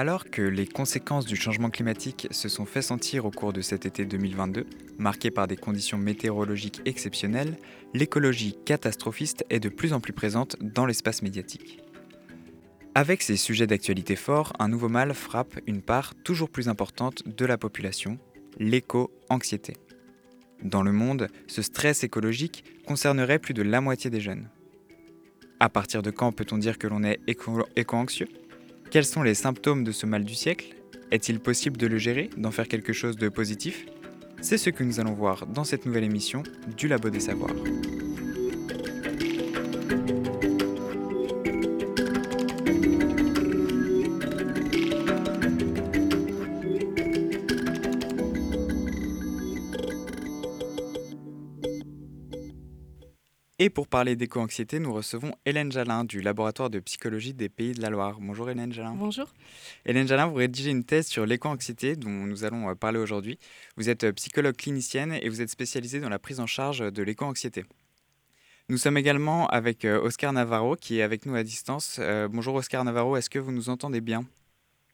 Alors que les conséquences du changement climatique se sont fait sentir au cours de cet été 2022, marqué par des conditions météorologiques exceptionnelles, l'écologie catastrophiste est de plus en plus présente dans l'espace médiatique. Avec ces sujets d'actualité forts, un nouveau mal frappe une part toujours plus importante de la population, l'éco-anxiété. Dans le monde, ce stress écologique concernerait plus de la moitié des jeunes. À partir de quand peut-on dire que l'on est éco- éco-anxieux? Quels sont les symptômes de ce mal du siècle? Est-il possible de le gérer, d'en faire quelque chose de positif? C'est ce que nous allons voir dans cette nouvelle émission du Labo des Savoirs. Et pour parler d'éco-anxiété, nous recevons Hélène Jalin du laboratoire de psychologie des Pays de la Loire. Bonjour Hélène Jalin. Bonjour. Hélène Jalin, vous rédigez une thèse sur l'éco-anxiété dont nous allons euh, parler aujourd'hui. Vous êtes euh, psychologue clinicienne et vous êtes spécialisée dans la prise en charge de l'éco-anxiété. Nous sommes également avec euh, Oscar Navarro qui est avec nous à distance. Euh, bonjour Oscar Navarro, est-ce que vous nous entendez bien?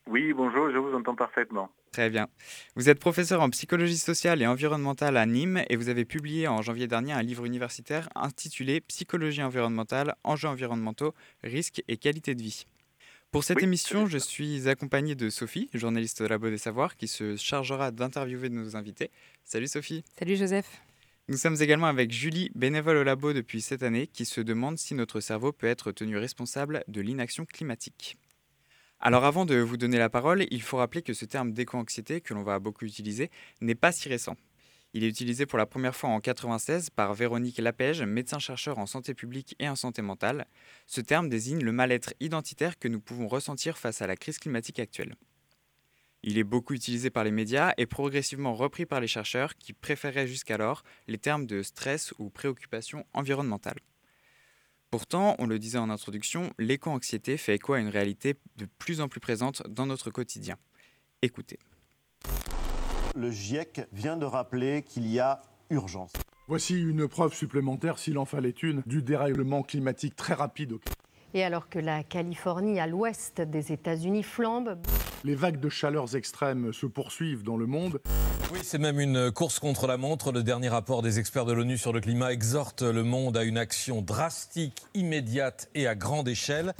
Oui, bonjour, je vous entends parfaitement. Très bien. Vous êtes professeur en psychologie sociale et environnementale à Nîmes et vous avez publié en janvier dernier un livre universitaire intitulé Psychologie environnementale, enjeux environnementaux, risques et qualité de vie. Pour cette Oui, émission, je suis accompagné de Sophie, journaliste de Labo des Savoirs, qui se chargera d'interviewer nos invités. Salut Sophie. Salut Joseph. Nous sommes également avec Julie, bénévole au labo depuis cette année, qui se demande si notre cerveau peut être tenu responsable de l'inaction climatique. Alors avant de vous donner la parole, il faut rappeler que ce terme d'éco-anxiété, que l'on va beaucoup utiliser, n'est pas si récent. Il est utilisé pour la première fois en 1996 par Véronique Lapège, médecin-chercheur en santé publique et en santé mentale. Ce terme désigne le mal-être identitaire que nous pouvons ressentir face à la crise climatique actuelle. Il est beaucoup utilisé par les médias et progressivement repris par les chercheurs qui préféraient jusqu'alors les termes de stress ou préoccupation environnementale. Pourtant, on le disait en introduction, l'éco-anxiété fait écho à une réalité de plus en plus présente dans notre quotidien. Écoutez. Le GIEC vient de rappeler qu'il y a urgence. Voici une preuve supplémentaire, s'il en fallait une, du dérèglement climatique très rapide. Et alors que la Californie, à l'ouest des États-Unis, flambe, Les vagues de chaleurs extrêmes se poursuivent dans le monde. Oui, c'est même une course contre la montre. Le dernier rapport des experts de l'ONU sur le climat exhorte le monde à une action drastique, immédiate et à grande échelle.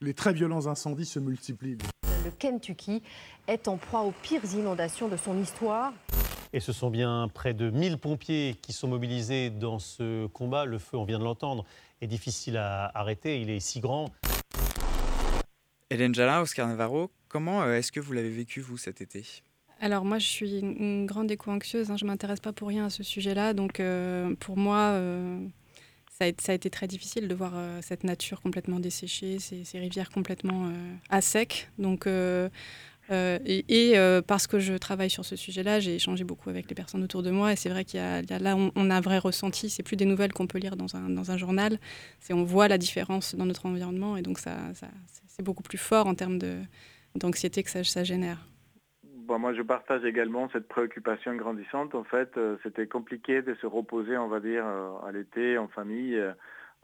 Les très violents incendies se multiplient. le Kentucky est en proie aux pires inondations de son histoire. Et ce sont bien près de 1000 pompiers qui sont mobilisés dans ce combat. Le feu, on vient de l'entendre, est difficile à arrêter. Il est si grand. Hélène Jalin, Oscar Navarro, comment euh, est-ce que vous l'avez vécu, vous, cet été? Alors moi, je suis une grande éco-anxieuse. hein. Je ne m'intéresse pas pour rien à ce sujet-là. Donc euh, pour moi, euh, ça, a, été- ça a été très difficile de voir euh, cette nature complètement desséchée, ces, ces rivières complètement euh, à sec. Donc, euh, et euh, parce que je travaille sur ce sujet-là, j'ai échangé beaucoup avec les personnes autour de moi. Et c'est vrai qu'il y a, là, on, a un vrai ressenti. C'est plus des nouvelles qu'on peut lire dans un, journal. C'est on voit la différence dans notre environnement. Et donc ça, c'est- beaucoup plus fort en termes d'anxiété que ça, génère. Moi, je partage également cette préoccupation grandissante. En fait, euh, c'était compliqué de se reposer, on va dire, à l'été, en famille,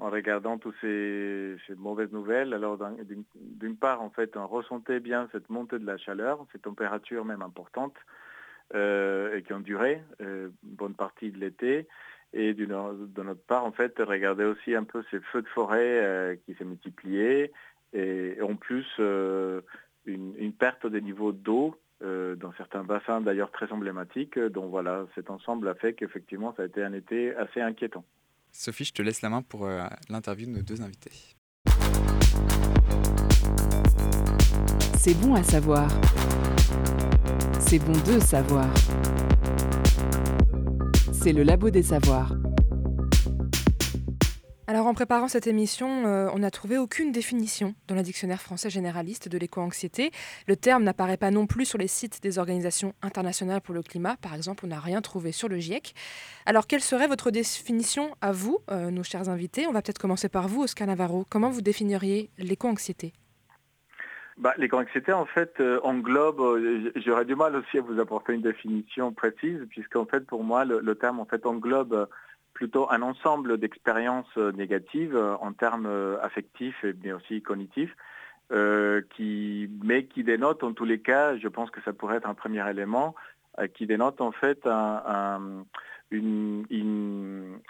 en regardant toutes ces, mauvaises nouvelles. Alors, d'un- d'une part, en fait, on ressentait bien cette montée de la chaleur, ces températures même importantes, euh, et qui ont duré euh, bonne partie de l'été. Et d'une notre part, en fait, regarder aussi un peu ces feux de forêt euh, qui s'est multipliés, et, en plus, euh, une, perte des niveaux d'eau dans certains bassins d'ailleurs très emblématiques. Donc voilà, cet ensemble a fait qu'effectivement ça a été un été assez inquiétant. Sophie, je te laisse la main pour euh, l'interview de nos deux invités. C'est bon à savoir. C'est bon de savoir. C'est le labo des savoirs. Alors en préparant cette émission, euh, on n'a trouvé aucune définition dans le dictionnaire français généraliste de l'éco-anxiété. Le terme n'apparaît pas non plus sur les sites des organisations internationales pour le climat. Par exemple, on n'a rien trouvé sur le GIEC. Alors quelle serait votre définition à vous, euh, nos chers invités? On va peut-être commencer par vous, Oscar Navarro. Comment vous définiriez l'éco-anxiété? Bah, L'éco-anxiété, en fait, euh, englobe, j'aurais du mal aussi à vous apporter une définition précise, puisqu'en fait, pour moi, le, terme englobe plutôt un ensemble d'expériences euh, négatives euh, en termes euh, affectifs et bien aussi cognitifs, qui, mais qui dénotent en tous les cas, je pense que ça pourrait être un premier élément, qui dénote en fait une,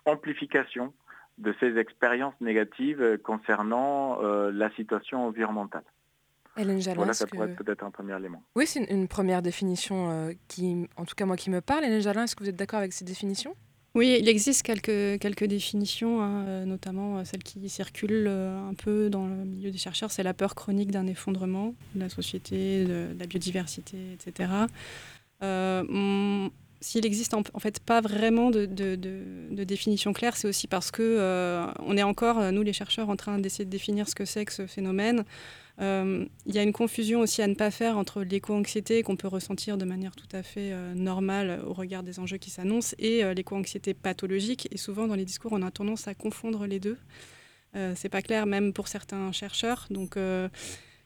amplification de ces expériences négatives concernant la situation environnementale. Hélène Jalin, voilà, ça pourrait être peut-être un premier élément. Oui, c'est une, première définition qui, en tout cas moi, qui me parle. Hélène Jalin, est-ce que vous êtes d'accord avec cette définition oui, il existe quelques, quelques définitions, hein, euh, notamment euh, celle qui circule euh, un peu dans le milieu des chercheurs, c'est la peur chronique d'un effondrement de la société, de, la biodiversité, etc. S'il existe en, fait pas vraiment de, de, définition claire, c'est aussi parce que on est encore, nous les chercheurs, en train d'essayer de définir ce que c'est que ce phénomène. Euh, il y a une confusion aussi à ne pas faire entre l'éco-anxiété qu'on peut ressentir de manière tout à fait euh, normale au regard des enjeux qui s'annoncent et euh, l'éco-anxiété pathologique. Et souvent, dans les discours, on a tendance à confondre les deux. c'est pas clair, même pour certains chercheurs. Donc,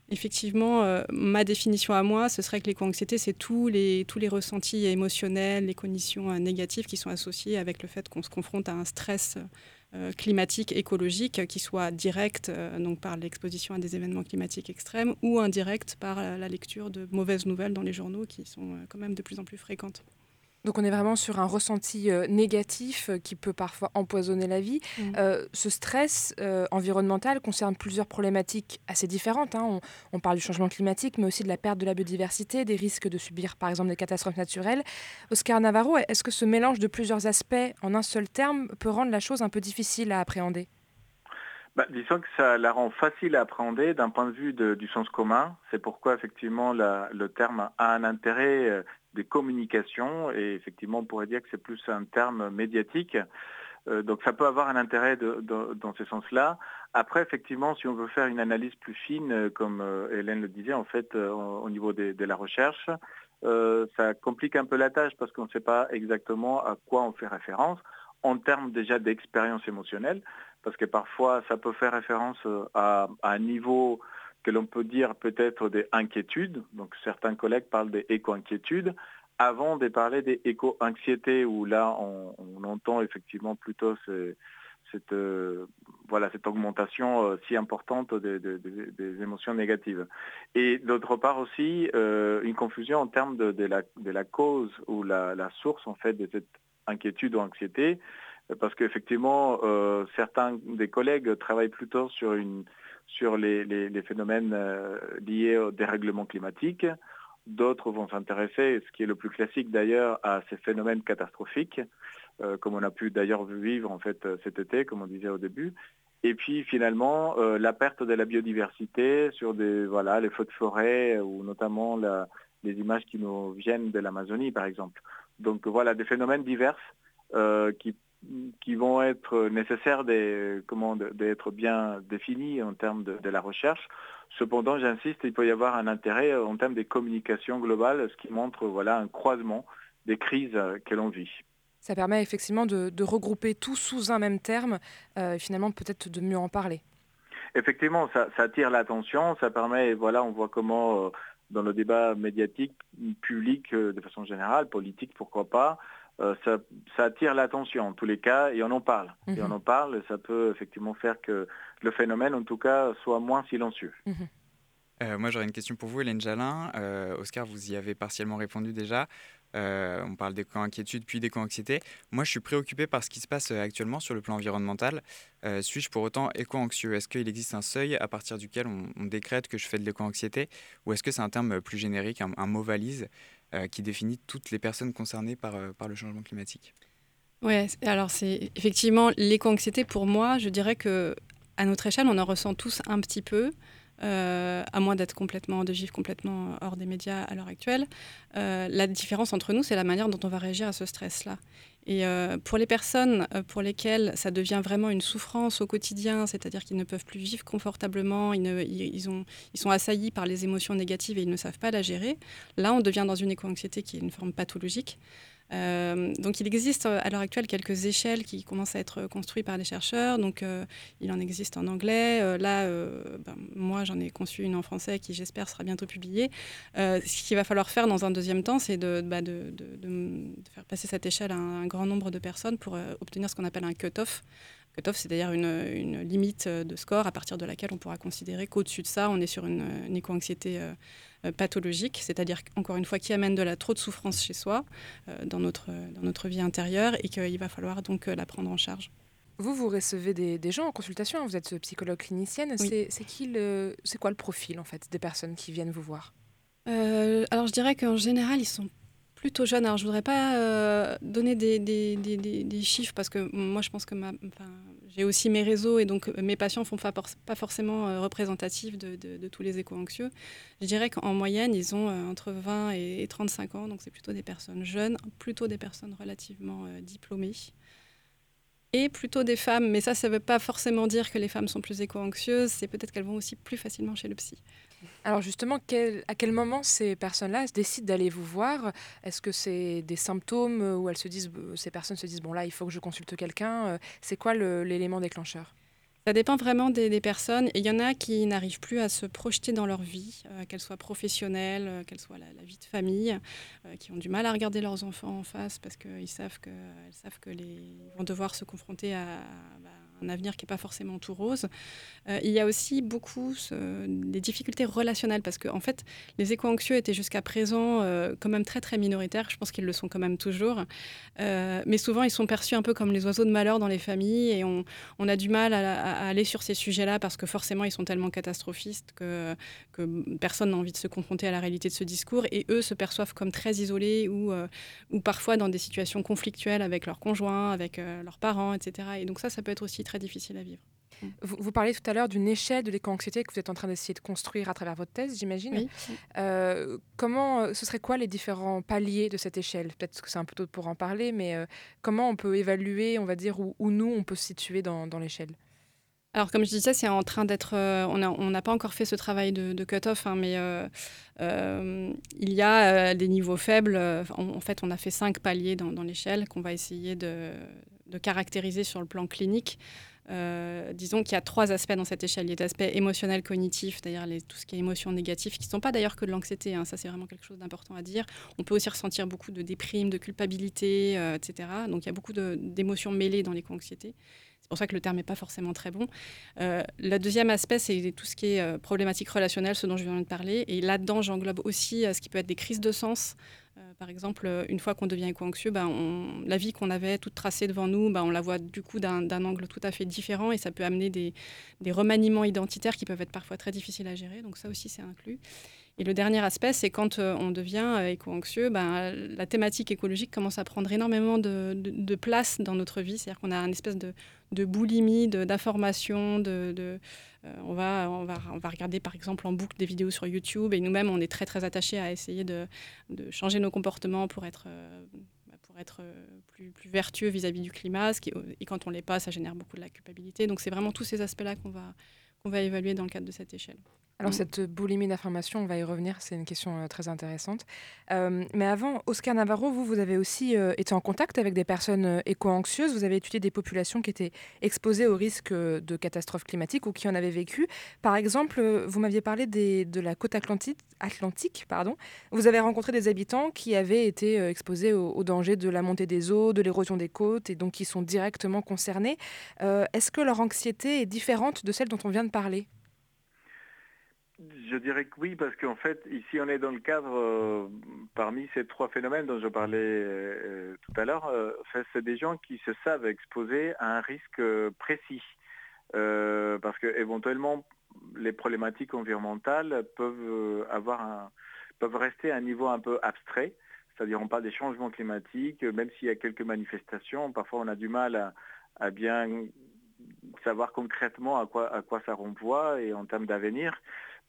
effectivement, ma définition à moi, ce serait que l'éco-anxiété, c'est tous les, tous les ressentis émotionnels, les conditions négatives qui sont associées avec le fait qu'on se confronte à un stress euh, climatique, écologique, qui soit direct euh, donc par l'exposition à des événements climatiques extrêmes ou indirect par la lecture de mauvaises nouvelles dans les journaux qui sont euh, quand même de plus en plus fréquentes. Donc on est vraiment sur un ressenti euh, négatif euh, qui peut parfois empoisonner la vie. Mm. Euh, ce stress environnemental concerne plusieurs problématiques assez différentes. Hein. On, parle du changement climatique, mais aussi de la perte de la biodiversité, des risques de subir par exemple des catastrophes naturelles. Oscar Navarro, est-ce que ce mélange de plusieurs aspects en un seul terme peut rendre la chose un peu difficile à appréhender? Bah, disons que ça la rend facile à appréhender d'un point de vue du sens commun. C'est pourquoi effectivement le terme a un intérêt des communications et effectivement on pourrait dire que c'est plus un terme médiatique. Euh, donc ça peut avoir un intérêt dans ce sens-là. Après, effectivement, si on veut faire une analyse plus fine, euh, comme euh, Hélène le disait, en fait, au niveau de, la recherche, ça complique un peu la tâche parce qu'on ne sait pas exactement à quoi on fait référence en termes déjà d'expérience émotionnelle, parce que parfois ça peut faire référence à un niveau que l'on peut dire peut-être des inquiétudes. Donc certains collègues parlent des éco-inquiétudes avant de parler des éco-anxiétés où là on, entend effectivement plutôt cette, euh, voilà, cette augmentation euh, si importante des, émotions négatives. Et d'autre part aussi euh, une confusion en termes de, la, cause ou la, la, source en fait de cette inquiétude ou anxiété parce qu'effectivement certains des collègues travaillent plutôt sur une sur les, phénomènes euh, liés au dérèglement climatique. D'autres vont s'intéresser, ce qui est le plus classique d'ailleurs, à ces phénomènes catastrophiques, euh, comme on a pu d'ailleurs vivre en fait cet été, comme on disait au début. Et puis finalement, euh, la perte de la biodiversité sur des voilà les feux de forêt ou notamment les images qui nous viennent de l'Amazonie par exemple. Donc voilà des phénomènes divers qui qui vont être nécessaires d'être bien définis en termes de, la recherche. Cependant, j'insiste, il peut y avoir un intérêt en termes des communications globales, ce qui montre voilà, un croisement des crises que l'on vit. Ça permet effectivement de, regrouper tout sous un même terme, euh, finalement peut-être de mieux en parler. Effectivement, ça, attire l'attention, ça permet, voilà, on voit comment euh, dans le débat médiatique, public euh, de façon générale, politique, pourquoi pas, euh, ça, attire l'attention en tous les cas et on en parle. Et on mhm. en parle, ça peut effectivement faire que le phénomène, en tout cas, soit moins silencieux. Mhm. Euh, moi, j'aurais une question pour vous, Hélène Jalin. Euh, Oscar, vous y avez partiellement répondu déjà. on parle des inquiétude puis des anxiété Moi, je suis préoccupé par ce qui se passe actuellement sur le plan environnemental. Suis-je pour autant éco-anxieux? Est-ce qu'il existe un seuil à partir duquel on, décrète que je fais de l'éco-anxiété? Ou est-ce que c'est un terme plus générique, un mot valise? Qui définit toutes les personnes concernées par, euh, par le changement climatique. Oui, alors c'est effectivement l'éco-anxiété pour moi, je dirais que à notre échelle, on en ressent tous un petit peu. Euh, à moins d'être complètement, de vivre complètement hors des médias à l'heure actuelle. la différence entre nous, c'est la manière dont on va réagir à ce stress-là. Et euh, pour les personnes euh, pour lesquelles ça devient vraiment une souffrance au quotidien, c'est-à-dire qu'ils ne peuvent plus vivre confortablement, ils, ils, ont, ils, sont assaillis par les émotions négatives et ils ne savent pas la gérer, là on devient dans une éco-anxiété qui est une forme pathologique. Euh, donc il existe euh, à l'heure actuelle quelques échelles qui commencent à être construites par les chercheurs. Donc euh, il en existe en anglais. là, ben, moi j'en ai conçu une en français qui j'espère sera bientôt publiée. ce qu'il va falloir faire dans un deuxième temps, c'est bah, de, de, faire passer cette échelle à un, grand nombre de personnes pour obtenir ce qu'on appelle un cut-off. Cut-off, c'est d'ailleurs une, une, limite de score à partir de laquelle on pourra considérer qu'au-dessus de ça, on est sur une, une éco-anxiété euh, pathologique, c'est-à-dire encore une fois qui amène de la trop de souffrance chez soi, euh, dans, notre, dans notre vie intérieure, et qu'il va falloir donc euh, la prendre en charge. Vous, vous recevez des, gens en consultation, hein, vous êtes psychologue clinicienne. C'est, qui le, c'est quoi le profil en fait des personnes qui viennent vous voir? Alors je dirais qu'en général, ils sont plutôt jeunes. Alors je voudrais pas donner des, des, des, chiffres parce que moi je pense que j'ai aussi mes réseaux et donc euh, mes patients ne font pas, pas forcément euh, représentatifs de, de, tous les éco-anxieux. Je dirais qu'en moyenne, ils ont euh, entre 20 et 35 ans, donc c'est plutôt des personnes jeunes, plutôt des personnes relativement diplômées. Et plutôt des femmes, mais ça, ça ne veut pas forcément dire que les femmes sont plus éco-anxieuses, c'est peut-être qu'elles vont aussi plus facilement chez le psy. Alors justement, à quel moment ces personnes-là décident d'aller vous voir? Est-ce que c'est des symptômes où elles se disent, euh, ces personnes se disent, bon là, il faut que je consulte quelqu'un euh, C'est quoi l'élément déclencheur? Ça dépend vraiment des, personnes. Et il y en a qui n'arrivent plus à se projeter dans leur vie, euh, qu'elle soit professionnelle, qu'elle soit la, vie de famille, qui ont du mal à regarder leurs enfants en face parce qu'ils savent savent que les, vont devoir se confronter à, bah, un avenir qui n'est pas forcément tout rose. Euh, il y a aussi beaucoup des difficultés relationnelles parce que en fait, les éco-anxieux étaient jusqu'à présent euh, quand même très très minoritaires. Je pense qu'ils le sont quand même toujours. Euh, mais souvent, ils sont perçus un peu comme les oiseaux de malheur dans les familles et on, a du mal à, aller sur ces sujets-là parce que forcément, ils sont tellement catastrophistes que, que personne n'a envie de se confronter à la réalité de ce discours et eux se perçoivent comme très isolés ou, ou parfois dans des situations conflictuelles avec leurs conjoints, avec leurs parents, etc. Et donc ça, ça peut être aussi très difficile à vivre. Vous, vous, parlez tout à l'heure d'une échelle de l'éco-anxiété que vous êtes en train d'essayer de construire à travers votre thèse, j'imagine. Euh, comment, euh, ce serait quoi les différents paliers de cette échelle? Peut-être que c'est un peu tôt pour en parler, mais euh, comment on peut évaluer, on va dire, où, nous on peut se situer dans, dans l'échelle? Alors, comme je disais, c'est en train d'être. on n'a pas encore fait ce travail de, cut-off, hein, mais il y a des niveaux faibles. En, fait, on a fait cinq paliers dans, dans l'échelle qu'on va essayer de, de caractériser sur le plan clinique. Euh, disons qu'il y a trois aspects dans cette échelle. Il y a l'aspect émotionnel, cognitif, c'est-à-dire tout ce qui est émotions négatives, qui ne sont pas d'ailleurs que de l'anxiété, hein. ça c'est vraiment quelque chose d'important à dire. On peut aussi ressentir beaucoup de déprime, de culpabilité, euh, etc. Donc il y a beaucoup d'émotions mêlées dans l'éco-anxiété. C'est pour ça que le terme n'est pas forcément très bon. Euh, le deuxième aspect, c'est tout ce qui est problématique relationnelle, ce dont je viens de parler. Et là-dedans, j'englobe aussi ce qui peut être des crises de sens, par exemple, euh, une fois qu'on devient éco-anxieux, ben, la vie qu'on avait toute tracée devant nous, ben, on la voit du coup d'un angle tout à fait différent et ça peut amener des, remaniements identitaires qui peuvent être parfois très difficiles à gérer. Donc ça aussi, c'est inclus. Et le dernier aspect, c'est quand euh, on devient éco-anxieux, ben, la thématique écologique commence à prendre énormément de, place dans notre vie. C'est-à-dire qu'on a une espèce de, de boulimie d'informations, de euh, on, va, on, va, on va regarder par exemple en boucle des vidéos sur YouTube et nous-mêmes, on est très très attachés à essayer de, changer nos comportements pour être, euh, bah, pour être euh, plus, plus vertueux vis-à-vis du climat. et quand on ne l'est pas, ça génère beaucoup de la culpabilité. Donc c'est vraiment tous ces aspects-là qu'on va, qu'on va évaluer dans le cadre de cette échelle. Alors mm. cette boulimie d'information, on va y revenir, c'est une question euh, très intéressante. Euh, mais avant, Oscar Navarro, vous, vous avez aussi euh, été en contact avec des personnes éco-anxieuses. Vous avez étudié des populations qui étaient exposées au risque de catastrophes climatiques ou qui en avaient vécu. Par exemple, vous m'aviez parlé de la côte atlantique, Atlantique. Pardon. Vous avez rencontré des habitants qui avaient été exposés au, au, danger de la montée des eaux, de l'érosion des côtes et donc qui sont directement concernés. Est-ce que leur anxiété est différente de celle dont on vient de je dirais que oui, parce qu'en fait, ici, on est dans le cadre, euh, parmi ces trois phénomènes dont je parlais euh, tout à l'heure, euh, c'est des gens qui se savent exposés à un risque précis. parce que éventuellement, les problématiques environnementales peuvent, avoir peuvent rester à un niveau un peu abstrait. C'est-à-dire, on parle des changements climatiques, même s'il y a quelques manifestations, parfois on a du mal à bien savoir concrètement à quoi, à quoi ça renvoie et en termes d'avenir.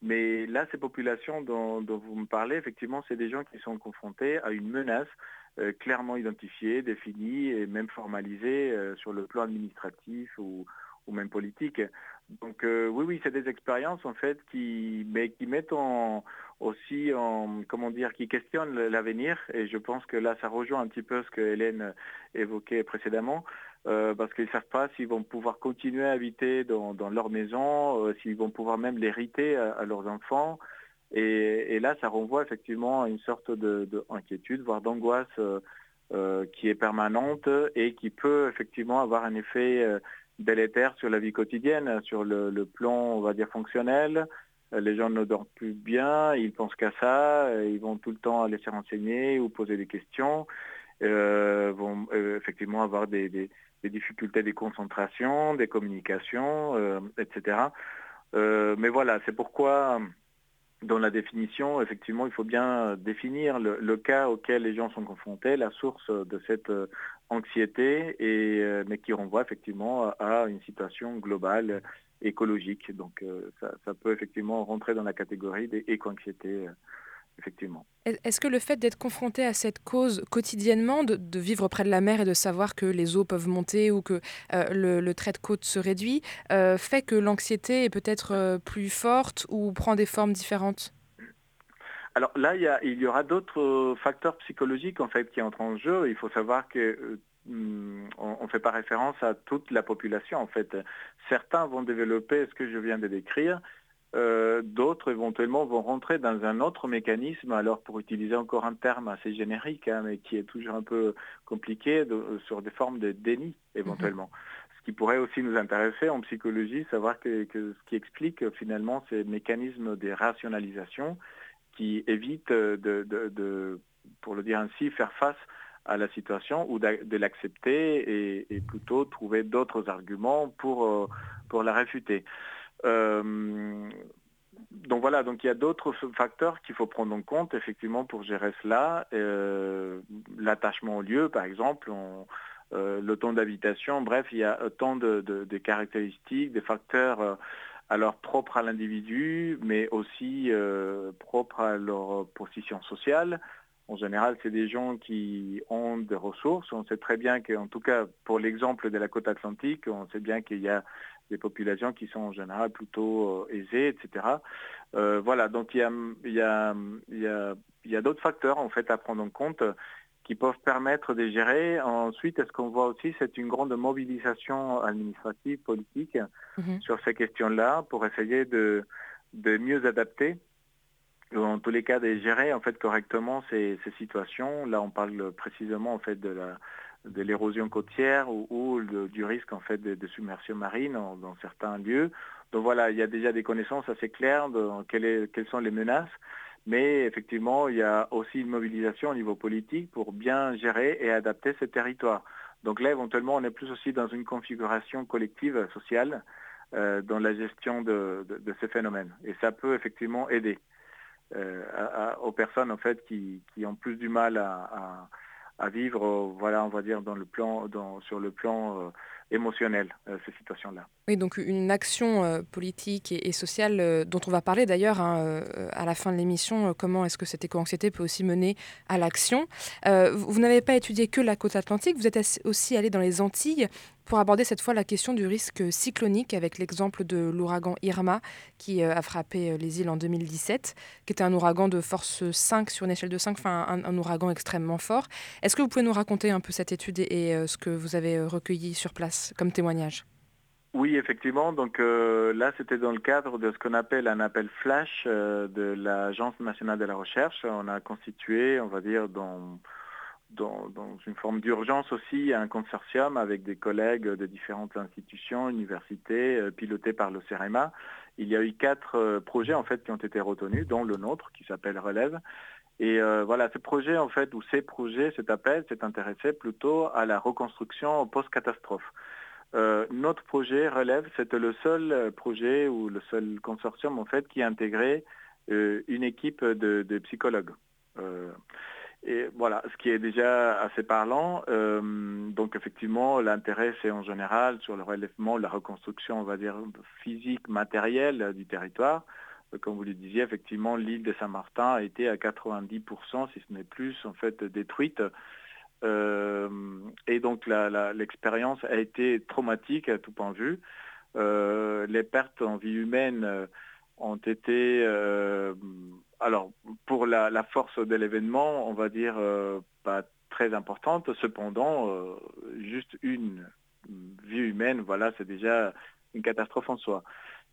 Mais là, ces populations dont, vous me parlez, effectivement, c'est des gens qui sont confrontés à une menace clairement identifiées, définies et même formalisées sur le plan administratif ou, ou même politique. Donc oui, oui, c'est des expériences en fait qui, mais qui mettent en, aussi en, comment dire, qui questionnent l'avenir. Et je pense que là, ça rejoint un petit peu ce que Hélène évoquait précédemment. Euh, parce qu'ils ne savent pas s'ils vont pouvoir continuer à habiter dans, leur maison, euh, s'ils vont pouvoir même l'hériter à, leurs enfants. Et, là, ça renvoie effectivement à une sorte d'inquiétude, voire d'angoisse euh, qui est permanente et qui peut effectivement avoir un effet délétère sur la vie quotidienne, sur le, plan, on va dire, fonctionnel. Les gens ne dorment plus bien, ils pensent qu'à ça, ils vont tout le temps aller se renseigner ou poser des questions, vont effectivement avoir des difficultés de concentration, des communications, euh, etc. Euh, mais voilà, c'est pourquoi dans la définition, effectivement, il faut bien définir le, cas auquel les gens sont confrontés, la source de cette euh, anxiété, et, mais qui renvoie effectivement à une situation globale écologique. Donc ça, peut effectivement rentrer dans la catégorie des éco-anxiétés effectivement. Est-ce que le fait d'être confronté à cette cause quotidiennement, de, vivre près de la mer et de savoir que les eaux peuvent monter ou que euh, le, trait de côte se réduit, euh, fait que l'anxiété est peut-être euh, plus forte ou prend des formes différentes? Alors là, il y, il y aura d'autres facteurs psychologiques en fait qui entrent en jeu. Il faut savoir que on ne fait pas référence à toute la population. En fait, certains vont développer ce que je viens de décrire, euh, d'autres éventuellement vont rentrer dans un autre mécanisme, alors pour utiliser encore un terme assez générique, hein, mais qui est toujours un peu compliqué, sur des formes de déni éventuellement. Mhm. Ce qui pourrait aussi nous intéresser en psychologie, savoir que, ce qui explique finalement ces mécanismes de rationalisation qui évitent de, pour le dire ainsi, faire face à la situation ou de l'accepter et, plutôt trouver d'autres arguments pour, euh, pour la réfuter. Euh, donc voilà, donc il y a d'autres facteurs qu'il faut prendre en compte effectivement pour gérer cela. Euh, l'attachement au lieu, par exemple, euh, le temps d'habitation, bref, il y a tant de, caractéristiques, des facteurs alors propres à l'individu, mais aussi propres à leur position sociale. En général, c'est des gens qui ont des ressources. On sait très bien qu'en tout cas, pour l'exemple de la côte atlantique, on sait bien qu'il y a des populations qui sont en général plutôt euh, aisées, etc. Euh, voilà, donc il y a, d'autres facteurs en fait à prendre en compte qui peuvent permettre de gérer. Ensuite, ce qu'on voit aussi, c'est une grande mobilisation administrative, politique mhm. sur ces questions-là pour essayer de, de mieux adapter en tous les cas de gérer en fait correctement ces, situations. Là, on parle précisément en fait de l'érosion côtière ou, du risque en fait de, submersion marine dans certains lieux. Donc voilà, il y a déjà des connaissances assez claires de quelles, sont les menaces, mais effectivement, il y a aussi une mobilisation au niveau politique pour bien gérer et adapter ces territoires. Donc là, éventuellement, on est plus aussi dans une configuration collective sociale euh, dans la gestion de, ces phénomènes. Et ça peut effectivement aider euh, aux personnes en fait qui, ont plus du mal à à vivre, euh, voilà, on va dire, sur le plan euh, émotionnel, ces situations-là. Oui, donc une action politique et, sociale dont on va parler d'ailleurs hein, à la fin de l'émission, comment est-ce que cette éco-anxiété peut aussi mener à l'action. vous n'avez pas étudié que la côte atlantique, vous êtes aussi allé dans les Antilles pour aborder cette fois la question du risque cyclonique avec l'exemple de l'ouragan Irma qui euh, a frappé euh, les îles en 2017, qui était un ouragan de force 5 sur une échelle de 5, enfin un, ouragan extrêmement fort. Est-ce que vous pouvez nous raconter un peu cette étude et, euh, ce que vous avez recueilli sur place comme témoignage? Oui, effectivement. Donc là, c'était dans le cadre de ce qu'on appelle un appel flash de l'Agence nationale de la recherche. On a constitué, on va dire, dans dans, une forme d'urgence aussi un consortium avec des collègues de différentes institutions, universités, euh, pilotés par le CEREMA. Il y a eu quatre euh, projets en fait qui ont été retenus, dont le nôtre qui s'appelle Relève. Et euh, voilà, ce projet en fait, ou ces projets, cet appel s'est intéressé plutôt à la reconstruction post-catastrophe. notre projet Relève, c'était le seul projet ou le seul consortium en fait qui a intégré une équipe de psychologues. Et voilà, ce qui est déjà assez parlant. Euh, donc effectivement, l'intérêt, c'est en général sur le relèvement, la reconstruction, on va dire, physique, matérielle du territoire. Euh, comme vous le disiez, effectivement, l'île de Saint-Martin a été à 90%, si ce n'est plus, en fait, détruite et donc l'expérience a été traumatique à tout point de vue. les pertes en vie humaine ont été, alors pour la, force de l'événement, on va dire pas très importante. Cependant, juste une vie humaine, voilà, c'est déjà une catastrophe en soi.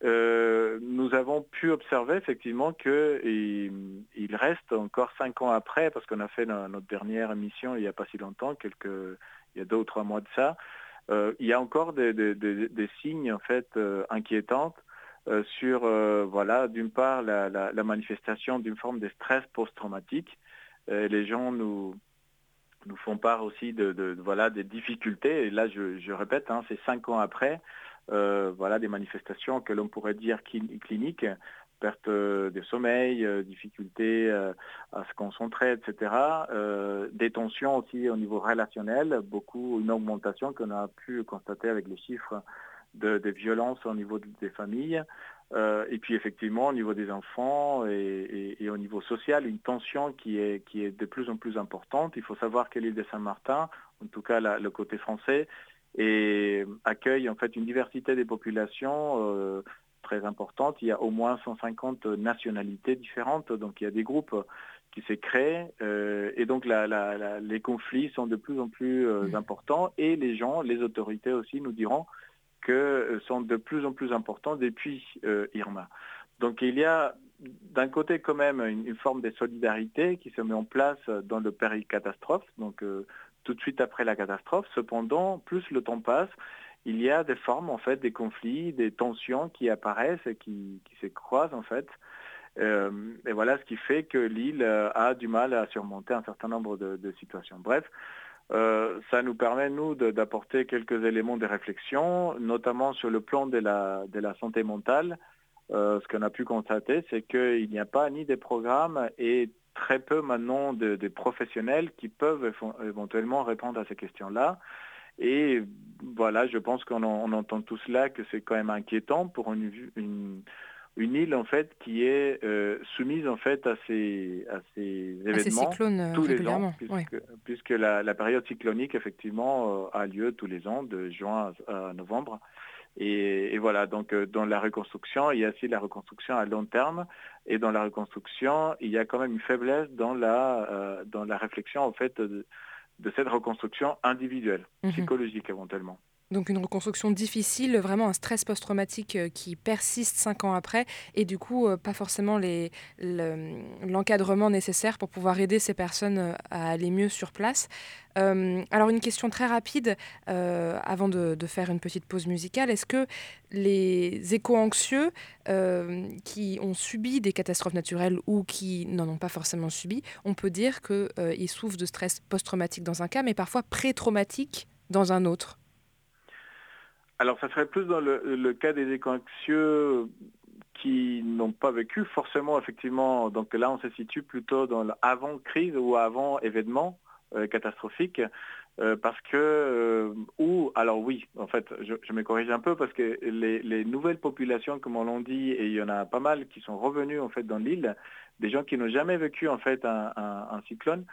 Euh, nous avons pu observer effectivement qu'il il reste encore cinq ans après, parce qu'on a fait notre dernière émission il n'y a pas si longtemps, quelques, il y a deux ou trois mois de ça, euh, il y a encore des, signes en fait euh, inquiétants sur voilà d'une part la, manifestation d'une forme de stress post-traumatique. les gens nous nous font part aussi de, voilà des difficultés. Et là, je, répète, hein, c'est cinq ans après. Euh, voilà des manifestations que l'on pourrait dire cliniques, perte de sommeil, euh, difficulté euh, à se concentrer, etc. des tensions aussi au niveau relationnel, beaucoup, une augmentation qu'on a pu constater avec les chiffres de, des violences au niveau des familles. et puis effectivement au niveau des enfants et, au niveau social, une tension qui est, qui est de plus en plus importante. Il faut savoir que l'île de Saint-Martin, en tout cas le côté français, et accueille en fait une diversité des populations euh, très importante. Il y a au moins 150 nationalités différentes, donc il y a des groupes qui s'est créé euh, et donc les conflits sont de plus en plus euh, importants et les gens, les autorités aussi nous diront que sont de plus en plus importants depuis Irma. Donc il y a d'un côté quand même une, forme de solidarité qui se met en place dans le péricatastrophe, donc tout de suite après la catastrophe. Cependant, plus le temps passe, il y a des formes, en fait, des conflits, des tensions qui apparaissent et qui, se croisent, en fait. Euh, et voilà ce qui fait que l'île euh, a du mal à surmonter un certain nombre de, situations. Bref, euh, ça nous permet, nous, d'apporter quelques éléments de réflexion, notamment sur le plan de la, santé mentale. ce qu'on a pu constater, c'est qu'il n'y a pas ni des programmes et très peu maintenant de, professionnels qui peuvent éventuellement répondre à ces questions-là. Et voilà, je pense qu'on entend tout cela, que c'est quand même inquiétant pour une, une, île en fait qui est euh, soumise en fait à ces, à ces événements euh, tous les ans, puisque, la, période cyclonique effectivement euh, a lieu tous les ans, de juin à novembre. Et, voilà, donc euh, dans la reconstruction, il y a aussi la reconstruction à long terme. Et dans la reconstruction, il y a quand même une faiblesse dans la, euh, dans la réflexion en fait, de, cette reconstruction individuelle, mhm. psychologique éventuellement. Donc une reconstruction difficile, vraiment un stress post-traumatique euh, qui persiste cinq ans après et du coup pas forcément l'encadrement nécessaire pour pouvoir aider ces personnes à aller mieux sur place. Euh, alors une question très rapide euh, avant de, faire une petite pause musicale. Est-ce que les éco-anxieux euh, qui ont subi des catastrophes naturelles ou qui n'en ont pas forcément subi, on peut dire qu'ils souffrent de stress post-traumatique dans un cas, mais parfois pré-traumatique dans un autre? Alors ça serait plus dans le, cas des éco-anxieux qui n'ont pas vécu forcément effectivement. Donc là on se situe plutôt dans l'avant crise ou avant événement. Euh, catastrophique. Euh, parce que, euh, ou, alors oui, en fait, je, me corrige un peu parce que les, nouvelles populations, comme on l'a dit, et il y en a pas mal qui sont revenus en fait dans l'île, des gens qui n'ont jamais vécu en fait un, cyclone,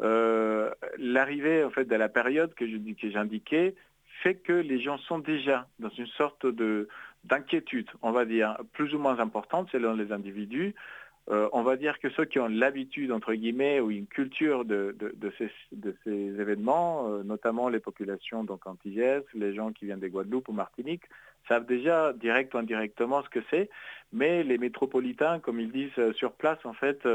l'arrivée en fait de la période que j'indiquais fait que les gens sont déjà dans une sorte de d'inquiétude, on va dire, plus ou moins importante selon les individus, euh, on va dire que ceux qui ont l'habitude, entre guillemets, ou une culture de, ces, événements, euh, notamment les populations donc antillaises, les gens qui viennent des Guadeloupe ou Martinique, savent déjà direct ou indirectement ce que c'est, mais les métropolitains, comme ils disent euh, sur place, en fait,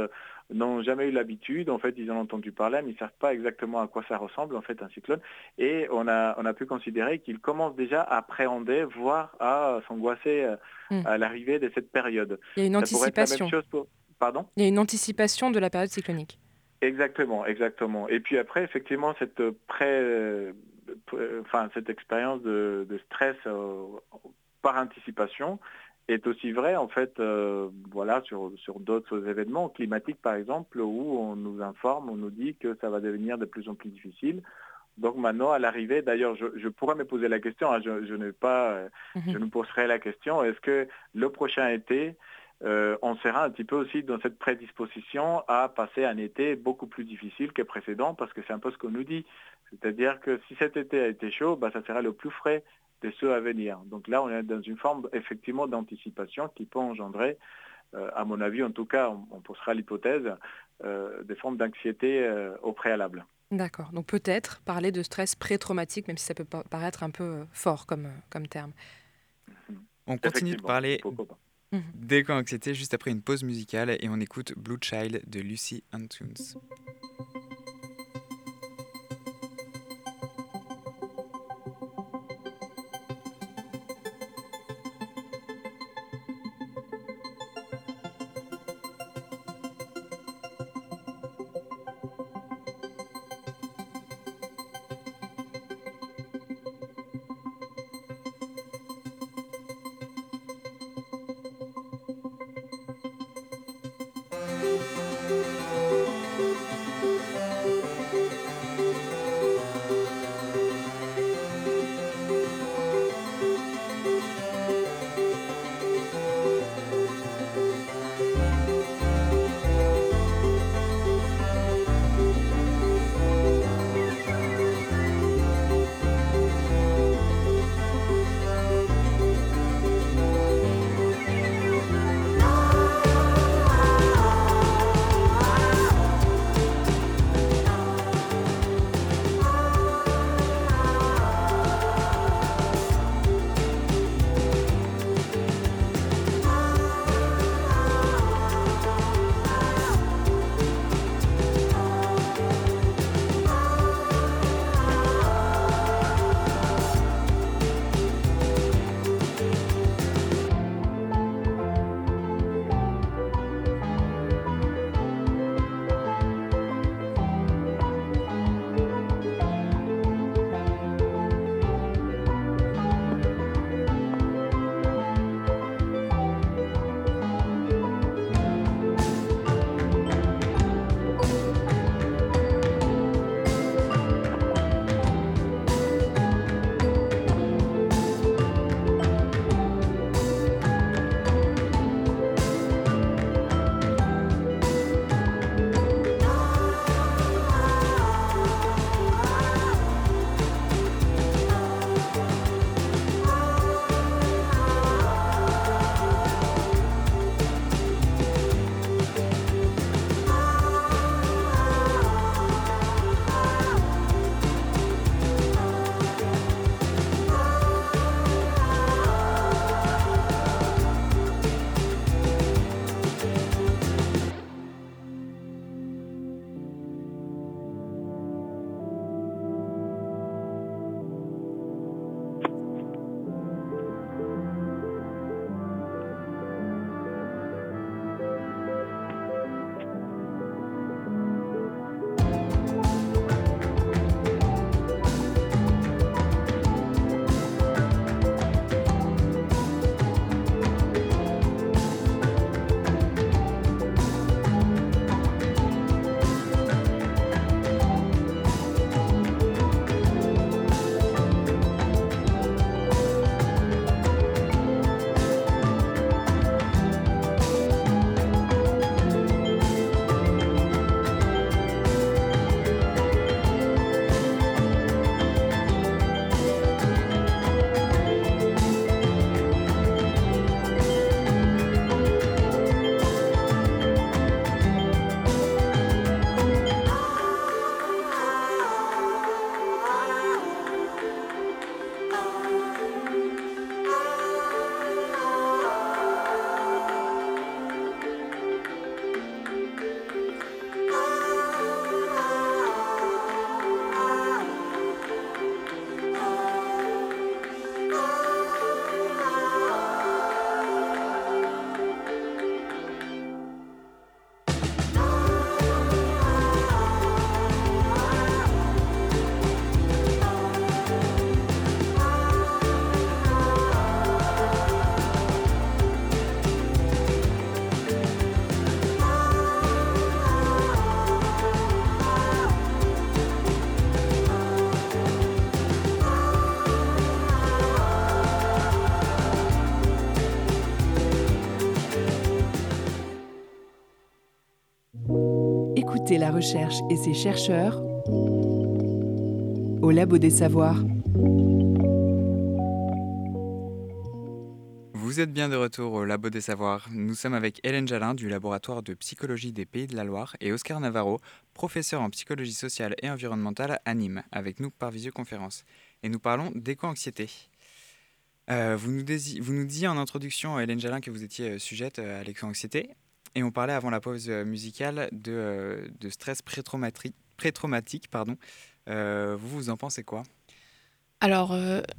n'ont jamais eu l'habitude, en fait, ils en ont entendu parler, mais ils ne savent pas exactement à quoi ça ressemble, en fait, un cyclone, et on a, on a pu considérer qu'ils commencent déjà à appréhender, voire à s'angoisser hmm. à l'arrivée de cette période. Il y a une anticipation. Pardon? Il y a une anticipation de la période cyclonique. Exactement, exactement. Et puis après, effectivement, cette pré, euh, enfin cette expérience de, stress euh, par anticipation est aussi vraie en fait, euh, voilà, sur, sur d'autres événements climatiques par exemple, où on nous informe, on nous dit que ça va devenir de plus en plus difficile. Donc maintenant, à l'arrivée, d'ailleurs, je, pourrais me poser la question, hein, je, je, pas, mhm. je nous poserai la question, est-ce que le prochain été, euh, on sera un petit peu aussi dans cette prédisposition à passer un été beaucoup plus difficile que précédent? Parce que c'est un peu ce qu'on nous dit. C'est-à-dire que si cet été a été chaud, bah, ça sera le plus frais de ceux à venir. Donc là, on est dans une forme effectivement d'anticipation qui peut engendrer, euh, à mon avis en tout cas, on, posera l'hypothèse, euh, des formes d'anxiété au préalable. D'accord. Donc peut-être parler de stress pré-traumatique, même si ça peut paraître un peu fort comme, comme terme. On continue de parler Mhm. D'éco-anxiété juste après une pause musicale et on écoute Blue Child de Lucy Antunes. Écoutez la recherche et ses chercheurs au Labo des Savoirs. Vous êtes bien de retour au Labo des Savoirs. Nous sommes avec Hélène Jalin du laboratoire de psychologie des Pays de la Loire et Oscar Navarro, professeur en psychologie sociale et environnementale à Nîmes, avec nous par visioconférence. Et nous parlons d'éco-anxiété. Euh, vous, nous disiez en introduction, Hélène Jalin, que vous étiez euh, sujette euh, à l'éco-anxiété. Et on parlait avant la pause musicale de, de stress pré-traumatique. Pardon. vous, vous en pensez quoi? Alors,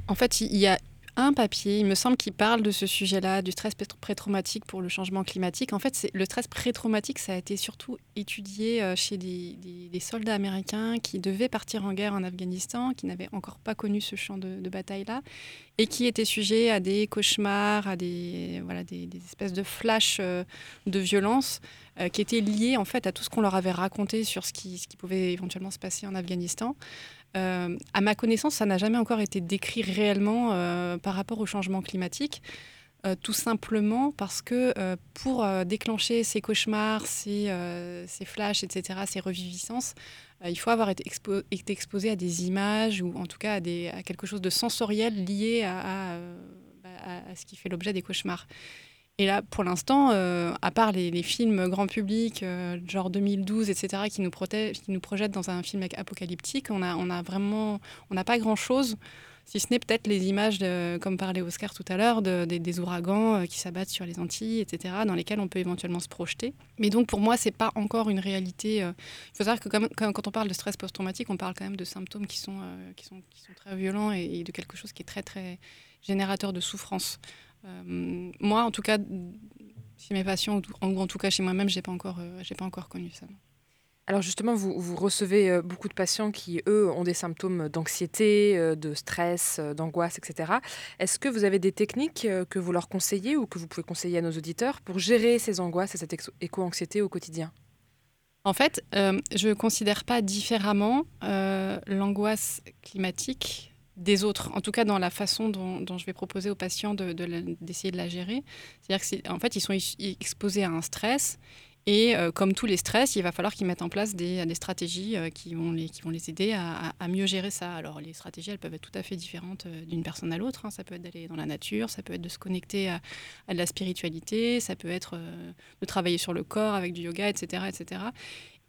en fait, il y a un papier, il me semble, qui parle de ce sujet-là, du stress pré-traumatique pour le changement climatique. En fait, le stress pré-traumatique, ça a été surtout étudié euh, chez des, soldats américains qui devaient partir en guerre en Afghanistan, qui n'avaient encore pas connu ce champ de, bataille-là, et qui étaient sujets à des cauchemars, à des, voilà, des, espèces de flashs euh, de violence euh, qui étaient liés en fait à tout ce qu'on leur avait raconté sur ce qui, ce qui pouvait éventuellement se passer en Afghanistan. Euh, à ma connaissance, ça n'a jamais encore été décrit réellement euh, par rapport au changement climatique. Euh, tout simplement parce que pour déclencher ces cauchemars, ces, flashs, etc., ces reviviscences, il faut avoir été, exposé à des images ou en tout cas à, quelque chose de sensoriel lié à, à ce qui fait l'objet des cauchemars. Et là, pour l'instant, euh, à part les, films grand public, euh, genre 2012, etc., qui nous, projettent dans un film apocalyptique, on a, on a vraiment, on n'a pas grand-chose, si ce n'est peut-être les images, comme parlait Oscar tout à l'heure, de, des ouragans euh, qui s'abattent sur les Antilles, etc., dans lesquels on peut éventuellement se projeter. Mais donc, pour moi, c'est pas encore une réalité. Il faut savoir que quand on parle de stress post-traumatique, on parle quand même de symptômes qui sont très violents et, et, de quelque chose qui est très, très générateur de souffrance. Euh, moi, en tout cas, chez mes patients, ou en, tout cas chez moi-même, je n'ai pas, encore, euh, pas encore connu ça. Alors justement, vous, vous, recevez euh, beaucoup de patients qui, eux, ont des symptômes d'anxiété, de stress, d'angoisse, etc. Est-ce que vous avez des techniques que vous leur conseillez ou que vous pouvez conseiller à nos auditeurs pour gérer ces angoisses et cette éco-anxiété au quotidien? En fait, je ne considère pas différemment l'angoisse climatique des autres, en tout cas dans la façon dont, je vais proposer aux patients d'essayer de, la gérer. C'est-à-dire qu'en fait, ils sont exposés à un stress et euh, comme tous les stress, il va falloir qu'ils mettent en place des, stratégies euh, qui, vont les, qui vont les aider à, mieux gérer ça. Alors les stratégies, elles peuvent être tout à fait différentes euh, d'une personne à l'autre. Hein. Ça peut être d'aller dans la nature, ça peut être de se connecter à, à de la spiritualité, ça peut être de travailler sur le corps avec du yoga, etc. etc.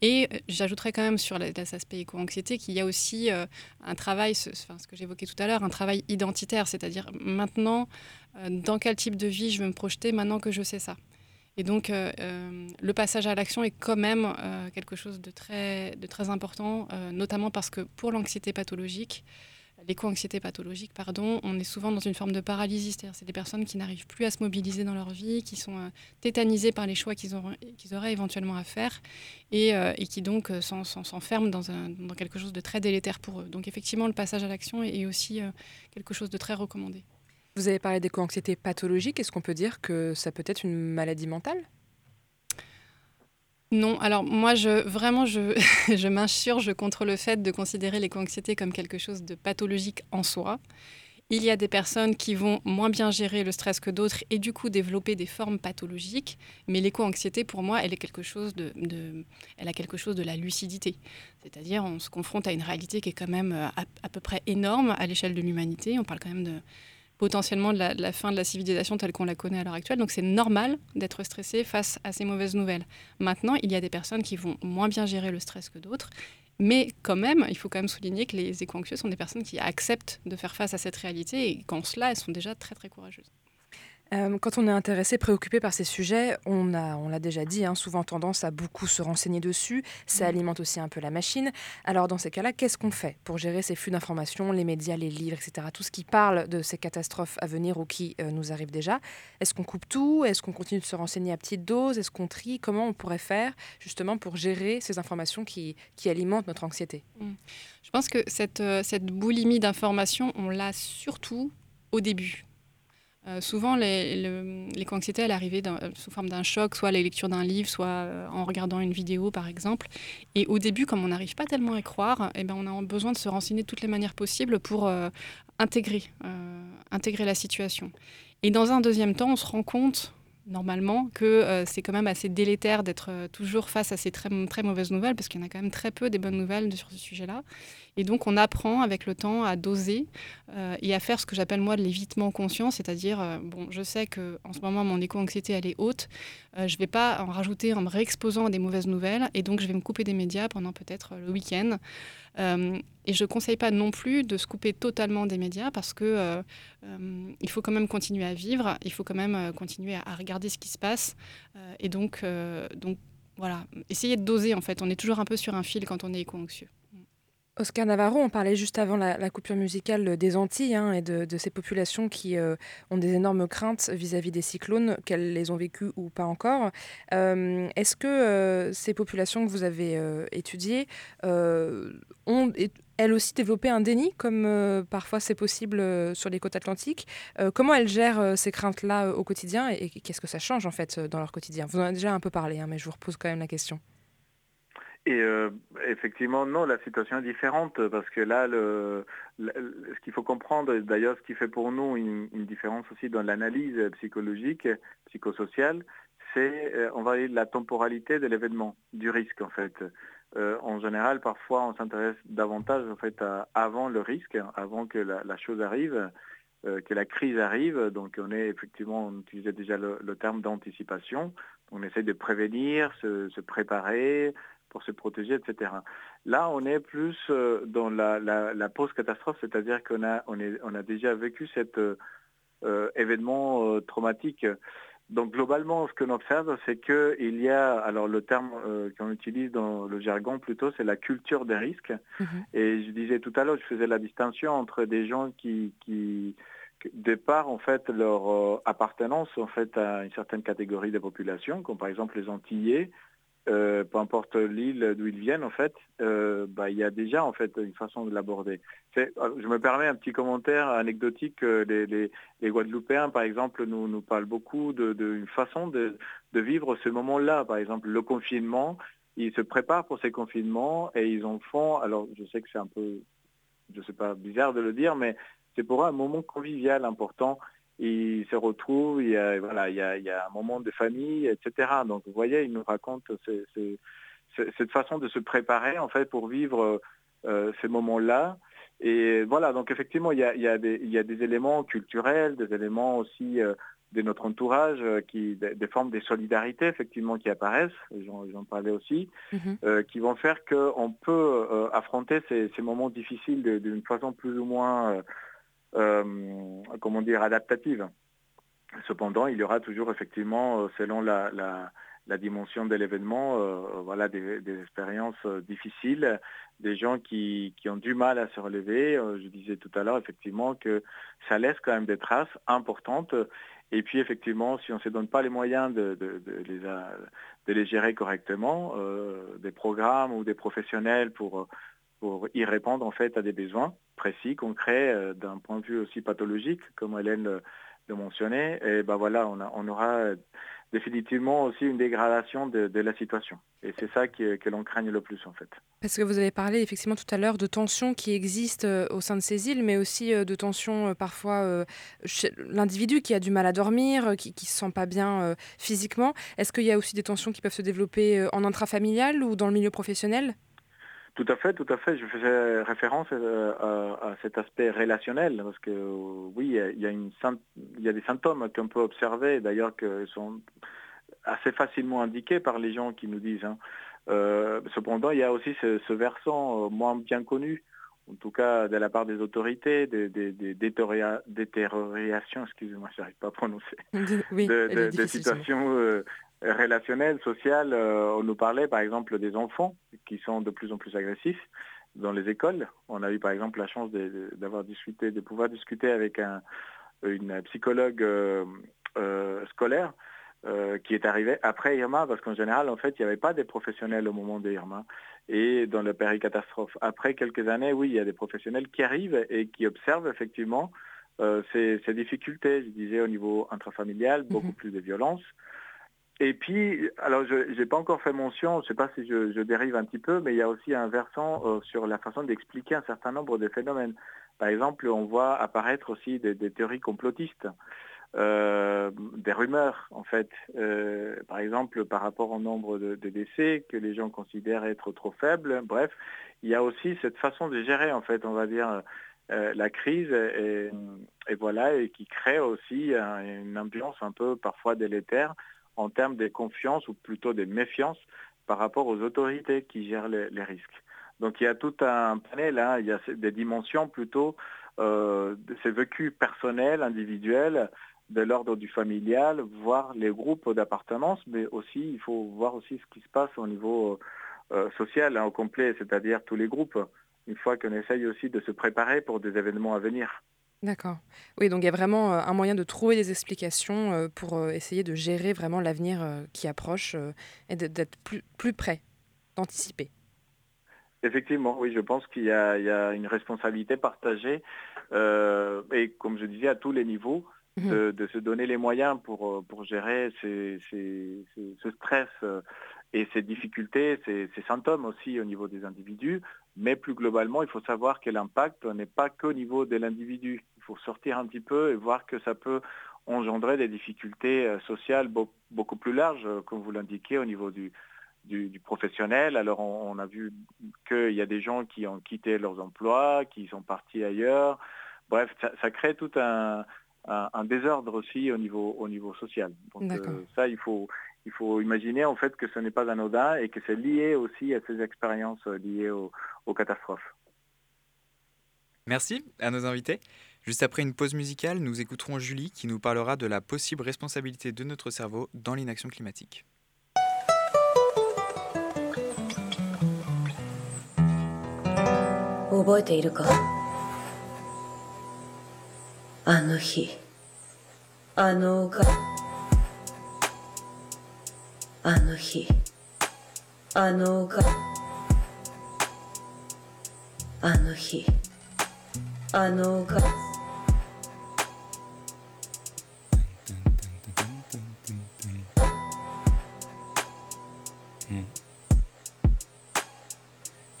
Et euh, j'ajouterais quand même sur cet aspect éco-anxiété qu'il y a aussi euh, un travail, ce que j'évoquais tout à l'heure, un travail identitaire, c'est-à-dire maintenant, euh, dans quel type de vie je veux me projeter maintenant que je sais ça? Et donc, le passage à l'action est quand même quelque chose de très, de très important, notamment parce que pour l'anxiété pathologique, l'éco-anxiété pathologique, pardon, on est souvent dans une forme de paralysie, c'est-à-dire c'est des personnes qui n'arrivent plus à se mobiliser dans leur vie, qui sont euh, tétanisées par les choix qu'ils auraient éventuellement à faire et, euh, qui donc euh, s'enferment dans, quelque chose de très délétère pour eux. Donc effectivement, le passage à l'action est, aussi quelque chose de très recommandé. Vous avez parlé d'éco-anxiété pathologique, est-ce qu'on peut dire que ça peut être une maladie mentale? Non, alors moi, je, vraiment, je, je m'insurge contre le fait de considérer l'éco-anxiété comme quelque chose de pathologique en soi. Il y a des personnes qui vont moins bien gérer le stress que d'autres et du coup développer des formes pathologiques. Mais l'éco-anxiété, pour moi, elle, est quelque chose de, elle a quelque chose de la lucidité. C'est-à-dire, on se confronte à une réalité qui est quand même euh, à peu près énorme à l'échelle de l'humanité. On parle quand même de potentiellement de la, fin de la civilisation telle qu'on la connaît à l'heure actuelle. Donc c'est normal d'être stressé face à ces mauvaises nouvelles. Maintenant, il y a des personnes qui vont moins bien gérer le stress que d'autres. Mais quand même, il faut quand même souligner que les éco-anxieux sont des personnes qui acceptent de faire face à cette réalité et qu'en cela, elles sont déjà très très courageuses. Euh, quand on est intéressé, préoccupé par ces sujets, on a, on l'a déjà dit, hein, souvent tendance à beaucoup se renseigner dessus. Ça mm. alimente aussi un peu la machine. Alors dans ces cas-là, qu'est-ce qu'on fait pour gérer ces flux d'informations, les médias, les livres, etc. Tout ce qui parle de ces catastrophes à venir ou qui euh, nous arrivent déjà? Est-ce qu'on coupe tout? Est-ce qu'on continue de se renseigner à petite dose? Est-ce qu'on trie? Comment on pourrait faire justement pour gérer ces informations qui, qui alimentent notre anxiété? Mm. Je pense que cette, euh, cette boulimie d'informations, on l'a surtout au début euh, souvent, l'éco-anxiété, elle arrivait euh, sous forme d'un choc, soit la lecture d'un livre, soit euh, en regardant une vidéo, par exemple. Et au début, comme on n'arrive pas tellement à y croire, eh ben, on a besoin de se renseigner de toutes les manières possibles pour intégrer, intégrer la situation. Et dans un deuxième temps, on se rend compte normalement que c'est quand même assez délétère d'être toujours face à ces très, très mauvaises nouvelles, parce qu'il y en a quand même très peu des bonnes nouvelles sur ce sujet-là. Et donc on apprend avec le temps à doser euh, et à faire ce que j'appelle moi de l'évitement conscient, c'est-à-dire, bon, je sais que en ce moment mon éco-anxiété elle est haute, je ne vais pas en rajouter en me réexposant à des mauvaises nouvelles, et donc je vais me couper des médias pendant peut-être le week-end. et je ne conseille pas non plus de se couper totalement des médias parce que il faut quand même continuer à vivre, il faut quand même continuer à, regarder ce qui se passe. Euh, et donc, euh, donc, voilà, essayer de doser en fait. On est toujours un peu sur un fil quand on est éco-anxieux. Oscar Navarro, on parlait juste avant la, coupure musicale des Antilles hein, et de, ces populations qui euh, ont des énormes craintes vis-à-vis des cyclones, qu'elles les ont vécues ou pas encore. Est-ce que ces populations que vous avez étudiées ont, elle aussi développé un déni, comme euh, parfois c'est possible euh, sur les côtes atlantiques? Euh, comment elles gèrent ces craintes-là au quotidien et, qu'est-ce que ça change en fait dans leur quotidien? Vous en avez déjà un peu parlé, hein, mais je vous repose quand même la question. Et effectivement, non, la situation est différente parce que là, le, ce qu'il faut comprendre, d'ailleurs, ce qui fait pour nous une, différence aussi dans l'analyse psychologique, psychosociale, c'est, on va dire, la temporalité de l'événement, du risque en fait. Euh, en général, parfois, on s'intéresse davantage en fait avant le risque, avant que la, chose arrive, euh, que la crise arrive. Donc, on est effectivement, on utilisait déjà le, terme d'anticipation. On essaie de prévenir, se, préparer pour se protéger, etc. Là, on est plus euh, dans la, la post-catastrophe, c'est-à-dire qu'on a, on on a déjà vécu cet événement traumatique. Donc globalement, ce que l'on observe, c'est qu'il y a, alors le terme euh, qu'on utilise dans le jargon plutôt, c'est la culture des risques. Mhm. Et je disais tout à l'heure, je faisais la distinction entre des gens qui, qui départ en fait leur euh, appartenance en fait à une certaine catégorie de population, comme par exemple les Antillais, euh, peu importe l'île d'où ils viennent, en fait, euh, bah, il y a déjà en fait une façon de l'aborder. Euh, je me permets un petit commentaire anecdotique. Les, Guadeloupéens, par exemple, nous, parlent beaucoup d'une façon de, vivre ce moment-là. Par exemple, le confinement, ils se préparent pour ces confinements et ils en font. Alors, je sais que c'est un peu, je sais pas, bizarre de le dire, mais c'est pour eux un moment convivial important ils se retrouvent, il y a, voilà, il y a, il y a un moment de famille, etc. Donc vous voyez, il nous raconte cette façon de se préparer en fait pour vivre euh, ces moments-là. Et voilà, donc effectivement, il y a, il y a, des, il y a des éléments culturels, des éléments aussi euh, de notre entourage, euh, qui, des, formes de solidarité effectivement qui apparaissent, j'en parlais aussi, mhm. qui vont faire qu'on peut affronter ces, ces, moments difficiles d'une façon plus ou moins comment dire, adaptative. Cependant, il y aura toujours effectivement, euh, selon la, dimension de l'événement, euh, voilà, des, expériences difficiles, des gens qui, ont du mal à se relever. je disais tout à l'heure effectivement que ça laisse quand même des traces importantes. Et puis effectivement, si on ne se donne pas les moyens de, les, de les, gérer correctement, des programmes ou des professionnels pour pour y répondre en fait à des besoins précis, concrets, euh, d'un point de vue aussi pathologique, comme Hélène le, le mentionnait. Et ben voilà, on, aura définitivement aussi une dégradation de, la situation. Et c'est ça que l'on craigne le plus en fait. Parce que vous avez parlé effectivement tout à l'heure de tensions qui existent euh, au sein de ces îles, mais aussi euh, de tensions parfois chez l'individu qui a du mal à dormir, qui ne se sent pas bien physiquement. Est-ce qu'il y a aussi des tensions qui peuvent se développer en intrafamilial ou dans le milieu professionnel? Tout à fait, tout à fait. Je faisais référence euh, à, cet aspect relationnel parce que oui, il y a, des symptômes qu'on peut observer, d'ailleurs qui sont assez facilement indiqués par les gens qui nous disent. Hein. Euh, cependant, il y a aussi ce, versant euh, moins bien connu, en tout cas de la part des autorités, des, des, des détériorations, excusez-moi, je n'arrive pas à prononcer, oui, de, situations relationnel, social, euh, on nous parlait par exemple des enfants qui sont de plus en plus agressifs dans les écoles. On a eu par exemple la chance d'avoir discuté, de pouvoir discuter avec un, une psychologue euh, euh, scolaire qui est arrivée après Irma, parce qu'en général, en fait, il n'y avait pas des professionnels au moment d'Irma et dans le péricatastrophe. Après quelques années, oui, il y a des professionnels qui arrivent et qui observent effectivement ces, difficultés, je disais, au niveau intrafamilial, beaucoup mhm. plus de violence. Et puis, alors je n'ai pas encore fait mention, je ne sais pas si je, dérive un petit peu, mais il y a aussi un versant euh, sur la façon d'expliquer un certain nombre de phénomènes. Par exemple, on voit apparaître aussi des, théories complotistes. Des rumeurs en fait. par exemple, par rapport au nombre de, décès que les gens considèrent être trop faibles. Bref, il y a aussi cette façon de gérer en fait, on va dire, la crise et, voilà, et qui crée aussi une ambiance un peu parfois délétère en termes de confiance ou plutôt de méfiance par rapport aux autorités qui gèrent les, risques. Donc il y a tout un panel, hein, il y a des dimensions plutôt euh, de ces vécus personnels, individuels, de l'ordre du familial, voire les groupes d'appartenance, mais aussi il faut voir aussi ce qui se passe au niveau euh, social hein, au complet, c'est-à-dire tous les groupes, une fois qu'on essaye aussi de se préparer pour des événements à venir. D'accord. Oui, donc il y a vraiment un moyen de trouver des explications pour essayer de gérer vraiment l'avenir qui approche et d'être plus, plus près, d'anticiper. Effectivement, oui, je pense qu'il y, a une responsabilité partagée, et comme je disais, à tous les niveaux, mmh de, se donner les moyens pour, pour gérer ce stress et ces difficultés, ces, symptômes aussi au niveau des individus, mais plus globalement, il faut savoir que l'impact n'est pas qu'au niveau de l'individu. Il faut sortir un petit peu et voir que ça peut engendrer des difficultés euh, sociales beaucoup plus larges, euh, comme vous l'indiquez, au niveau du, du, professionnel. Alors on, a vu qu'il y a des gens qui ont quitté leurs emplois, qui sont partis ailleurs. Bref, ça, crée tout un, désordre aussi au niveau, au niveau social. Donc euh, ça, il faut, il faut imaginer en fait que ce n'est pas anodin et que c'est lié aussi à ces expériences euh, liées aux, catastrophes. Merci à nos invités. Juste après une pause musicale, nous écouterons Julie qui nous parlera de la possible responsabilité de notre cerveau dans l'inaction climatique. «あの日。あのがあの日。あのがあの日。あのがうん。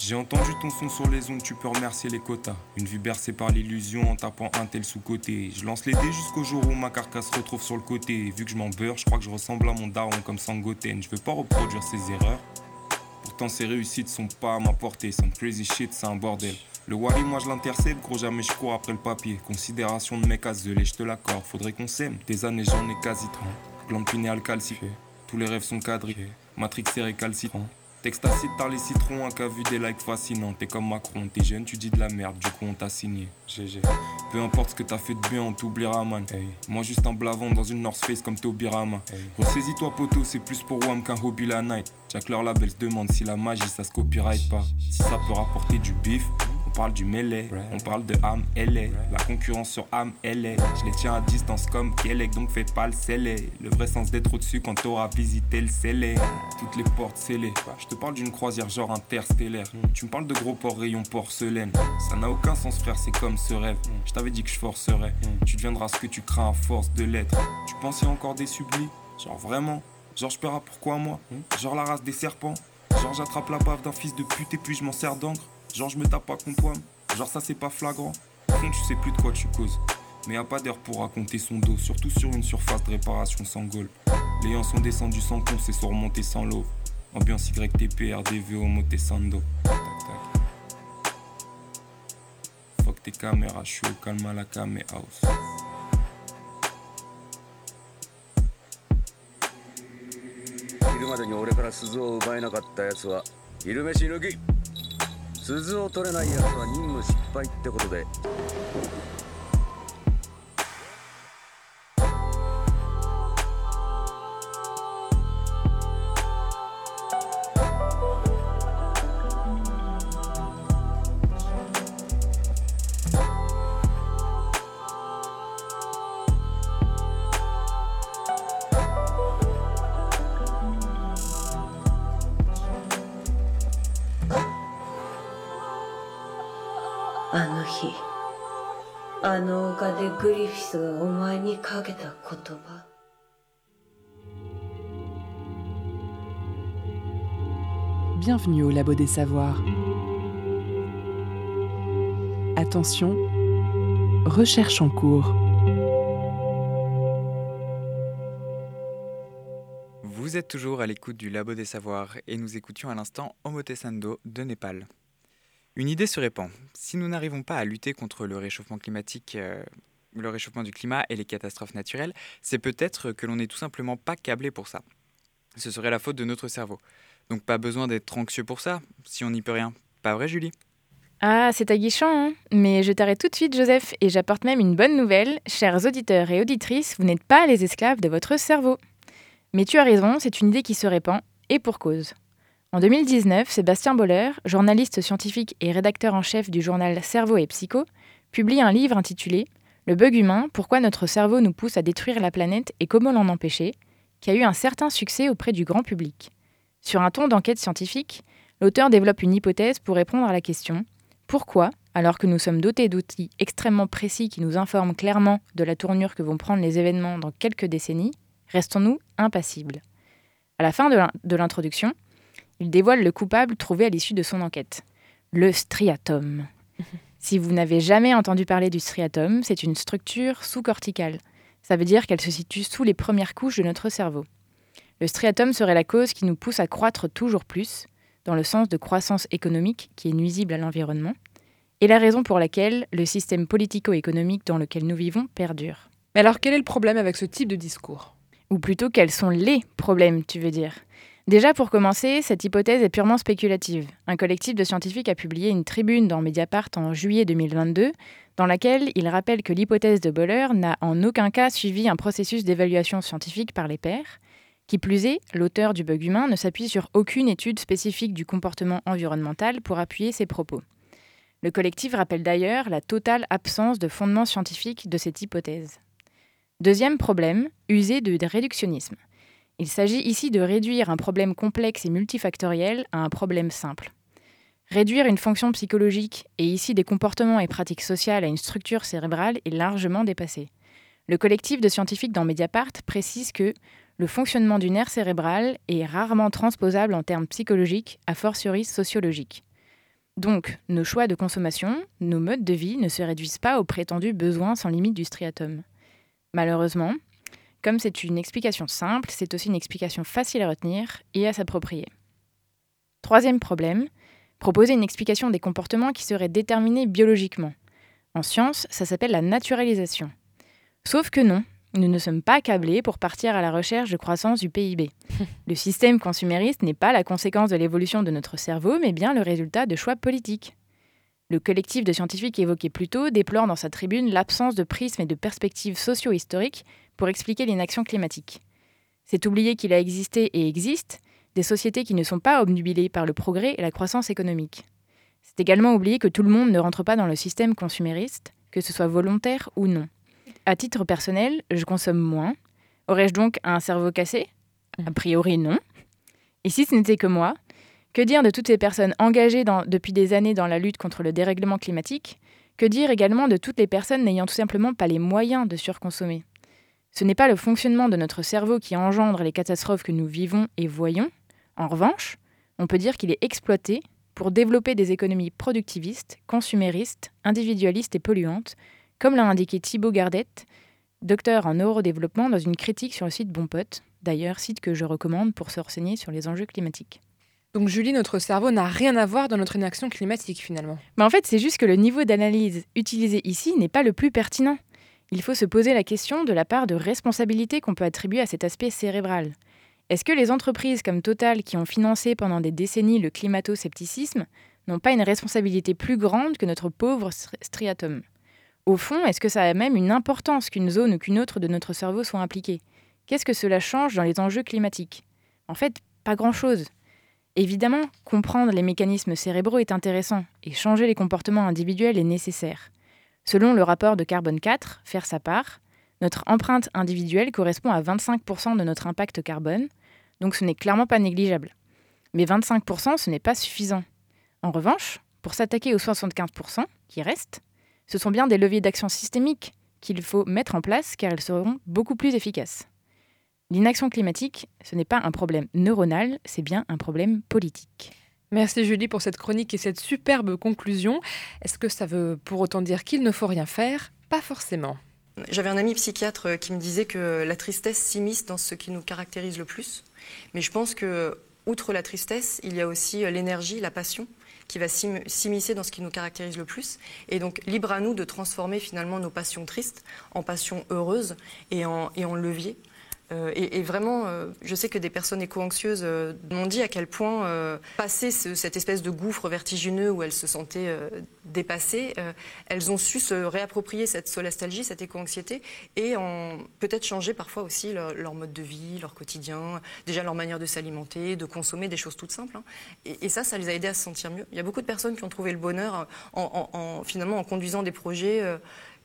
J'ai entendu ton son sur les ondes, tu peux remercier les quotas. Une vue bercée par l'illusion en tapant un tel sous-côté. Je lance les dés jusqu'au jour où ma carcasse se retrouve sur le côté. vu que je m'en beurre, je crois que je ressemble à mon daron comme Sangoten. Je veux pas reproduire ses erreurs. Pourtant, ses réussites sont pas à ma portée. Some crazy shit, c'est un bordel. Le Wally, moi je l'intercède, gros jamais je cours après le papier. Considération de mec azelé, je te l'accorde, faudrait qu'on s'aime. Des années j'en ai quasi 30. Glande pinéale tous les rêves sont quadrillés. Matrix est récalcitrant. T'extacies par les citrons, un cas vu des likes fascinants. T'es comme Macron, t'es jeune, tu dis de la merde, du coup on t'a signé. GG. Peu importe ce que t'as fait de bien, on t'oubliera, man. Moi, juste un blavant dans une North Face comme Tobirama. Hey. Ressaisis-toi, poteau, c'est plus pour Wam qu'un hobby la night. Jack leur label se demande si la magie ça se copyright pas. Si ça peut rapporter du bif, parle du mêlée, on parle de âme, elle est. La concurrence sur âme, elle est. Je les tiens à distance comme Kelec, donc fais pas le scellé. Le vrai sens d'être au-dessus quand t'auras visité le scellé. Toutes les portes scellées. Je te parle d'une croisière genre interstellaire. Tu me parles de gros ports rayons porcelaine. Ça n'a aucun sens, frère, c'est comme ce rêve. Je t'avais dit que je forcerais. Tu deviendras ce que tu crains à force de l'être. Tu pensais encore des sublis? Genre vraiment? Genre je paierai pourquoi moi? Genre la race des serpents? Genre j'attrape la bave d'un fils de pute et puis je m'en sers d'encre? Genre, je me tape pas contre toi. Genre, ça, c'est pas flagrant. Fond, tu sais plus de quoi tu causes. Mais y a pas d'heure pour raconter son dos, surtout sur une surface de réparation sans goal. Les gens sont descendus sans con, c'est sont remontés sans l'eau. Ambiance YTP, RDV, Sando. Tac, tac. Fuck tes caméras, je suis au calme à la camé house. 鈴を取れない奴は任務失敗ってことで。des savoirs. Attention, recherche en cours. Vous êtes toujours à l'écoute du Labo des Savoirs et nous écoutions à l'instant Omotesando de Népal. Une idée se répand. Si nous n'arrivons pas à lutter contre le réchauffement climatique, euh, le réchauffement du climat et les catastrophes naturelles, c'est peut-être que l'on n'est tout simplement pas câblé pour ça. Ce serait la faute de notre cerveau. Donc pas besoin d'être anxieux pour ça, si on n'y peut rien. Pas vrai Julie? Ah, c'est aguichant, hein mais je t'arrête tout de suite, Joseph, et j'apporte même une bonne nouvelle. Chers auditeurs et auditrices, vous n'êtes pas les esclaves de votre cerveau. Mais tu as raison, c'est une idée qui se répand, et pour cause. En 2019, Sébastien Boller, journaliste scientifique et rédacteur en chef du journal Cerveau et Psycho, publie un livre intitulé Le bug humain, pourquoi notre cerveau nous pousse à détruire la planète et comment l'en empêcher, qui a eu un certain succès auprès du grand public. Sur un ton d'enquête scientifique, l'auteur développe une hypothèse pour répondre à la question pourquoi, alors que nous sommes dotés d'outils extrêmement précis qui nous informent clairement de la tournure que vont prendre les événements dans quelques décennies, restons-nous impassibles À la fin de l'introduction, il dévoile le coupable trouvé à l'issue de son enquête, le striatum. si vous n'avez jamais entendu parler du striatum, c'est une structure sous-corticale. Ça veut dire qu'elle se situe sous les premières couches de notre cerveau. Le striatum serait la cause qui nous pousse à croître toujours plus, dans le sens de croissance économique qui est nuisible à l'environnement, et la raison pour laquelle le système politico-économique dans lequel nous vivons perdure. Mais alors quel est le problème avec ce type de discours? Ou plutôt quels sont les problèmes, tu veux dire? Déjà pour commencer, cette hypothèse est purement spéculative. Un collectif de scientifiques a publié une tribune dans Mediapart en juillet 2022 dans laquelle il rappelle que l'hypothèse de Boller n'a en aucun cas suivi un processus d'évaluation scientifique par les pairs qui plus est, l'auteur du bug humain ne s'appuie sur aucune étude spécifique du comportement environnemental pour appuyer ses propos. Le collectif rappelle d'ailleurs la totale absence de fondement scientifique de cette hypothèse. Deuxième problème, user de réductionnisme. Il s'agit ici de réduire un problème complexe et multifactoriel à un problème simple. Réduire une fonction psychologique, et ici des comportements et pratiques sociales, à une structure cérébrale est largement dépassé. Le collectif de scientifiques dans Mediapart précise que le fonctionnement du nerf cérébral est rarement transposable en termes psychologiques, a fortiori sociologiques. Donc, nos choix de consommation, nos modes de vie ne se réduisent pas aux prétendus besoins sans limite du striatum. Malheureusement, comme c'est une explication simple, c'est aussi une explication facile à retenir et à s'approprier. Troisième problème, proposer une explication des comportements qui seraient déterminés biologiquement. En science, ça s'appelle la naturalisation. Sauf que non, nous ne sommes pas câblés pour partir à la recherche de croissance du PIB. Le système consumériste n'est pas la conséquence de l'évolution de notre cerveau, mais bien le résultat de choix politiques. Le collectif de scientifiques évoqué plus tôt déplore dans sa tribune l'absence de prisme et de perspectives socio-historiques pour expliquer l'inaction climatique. C'est oublier qu'il a existé et existe des sociétés qui ne sont pas obnubilées par le progrès et la croissance économique. C'est également oublier que tout le monde ne rentre pas dans le système consumériste, que ce soit volontaire ou non à titre personnel, je consomme moins. Aurais-je donc un cerveau cassé? A priori, non. Et si ce n'était que moi, que dire de toutes ces personnes engagées depuis des années dans la lutte contre le dérèglement climatique? Que dire également de toutes les personnes n'ayant tout simplement pas les moyens de surconsommer? Ce n'est pas le fonctionnement de notre cerveau qui engendre les catastrophes que nous vivons et voyons. En revanche, on peut dire qu'il est exploité pour développer des économies productivistes, consuméristes, individualistes et polluantes, comme l'a indiqué Thibaut Gardette, docteur en neurodéveloppement, dans une critique sur le site Bonpote, d'ailleurs site que je recommande pour se renseigner sur les enjeux climatiques. Donc Julie, notre cerveau n'a rien à voir dans notre inaction climatique finalement. Mais en fait, c'est juste que le niveau d'analyse utilisé ici n'est pas le plus pertinent. Il faut se poser la question de la part de responsabilité qu'on peut attribuer à cet aspect cérébral. Est-ce que les entreprises comme Total, qui ont financé pendant des décennies le climato-scepticisme, n'ont pas une responsabilité plus grande que notre pauvre striatum? Au fond, est-ce que ça a même une importance qu'une zone ou qu'une autre de notre cerveau soit impliquée? Qu'est-ce que cela change dans les enjeux climatiques? En fait, pas grand-chose. Évidemment, comprendre les mécanismes cérébraux est intéressant et changer les comportements individuels est nécessaire. Selon le rapport de Carbone 4, faire sa part, notre empreinte individuelle correspond à 25% de notre impact carbone, donc ce n'est clairement pas négligeable. Mais 25%, ce n'est pas suffisant. En revanche, pour s'attaquer aux 75% qui restent, ce sont bien des leviers d'action systémiques qu'il faut mettre en place car elles seront beaucoup plus efficaces. L'inaction climatique, ce n'est pas un problème neuronal, c'est bien un problème politique. Merci Julie pour cette chronique et cette superbe conclusion. Est-ce que ça veut pour autant dire qu'il ne faut rien faire? Pas forcément. J'avais un ami psychiatre qui me disait que la tristesse s'immisce dans ce qui nous caractérise le plus. Mais je pense que, outre la tristesse, il y a aussi l'énergie, la passion qui va s'immiscer dans ce qui nous caractérise le plus. Et donc, libre à nous de transformer finalement nos passions tristes en passions heureuses et en, et levier euh, et, vraiment, euh, je sais que des personnes éco-anxieuses euh, m'ont dit à quel point, passer cette espèce de gouffre vertigineux où elles se sentaient dépassées, elles ont su se réapproprier cette solastalgie, cette éco-anxiété, et peut-être changer parfois aussi leur, mode de vie, leur quotidien, déjà leur manière de s'alimenter, de consommer des choses toutes simples. Hein. Et, ça, ça les a aidés à se sentir mieux. Il y a beaucoup de personnes qui ont trouvé le bonheur en, finalement en conduisant des projets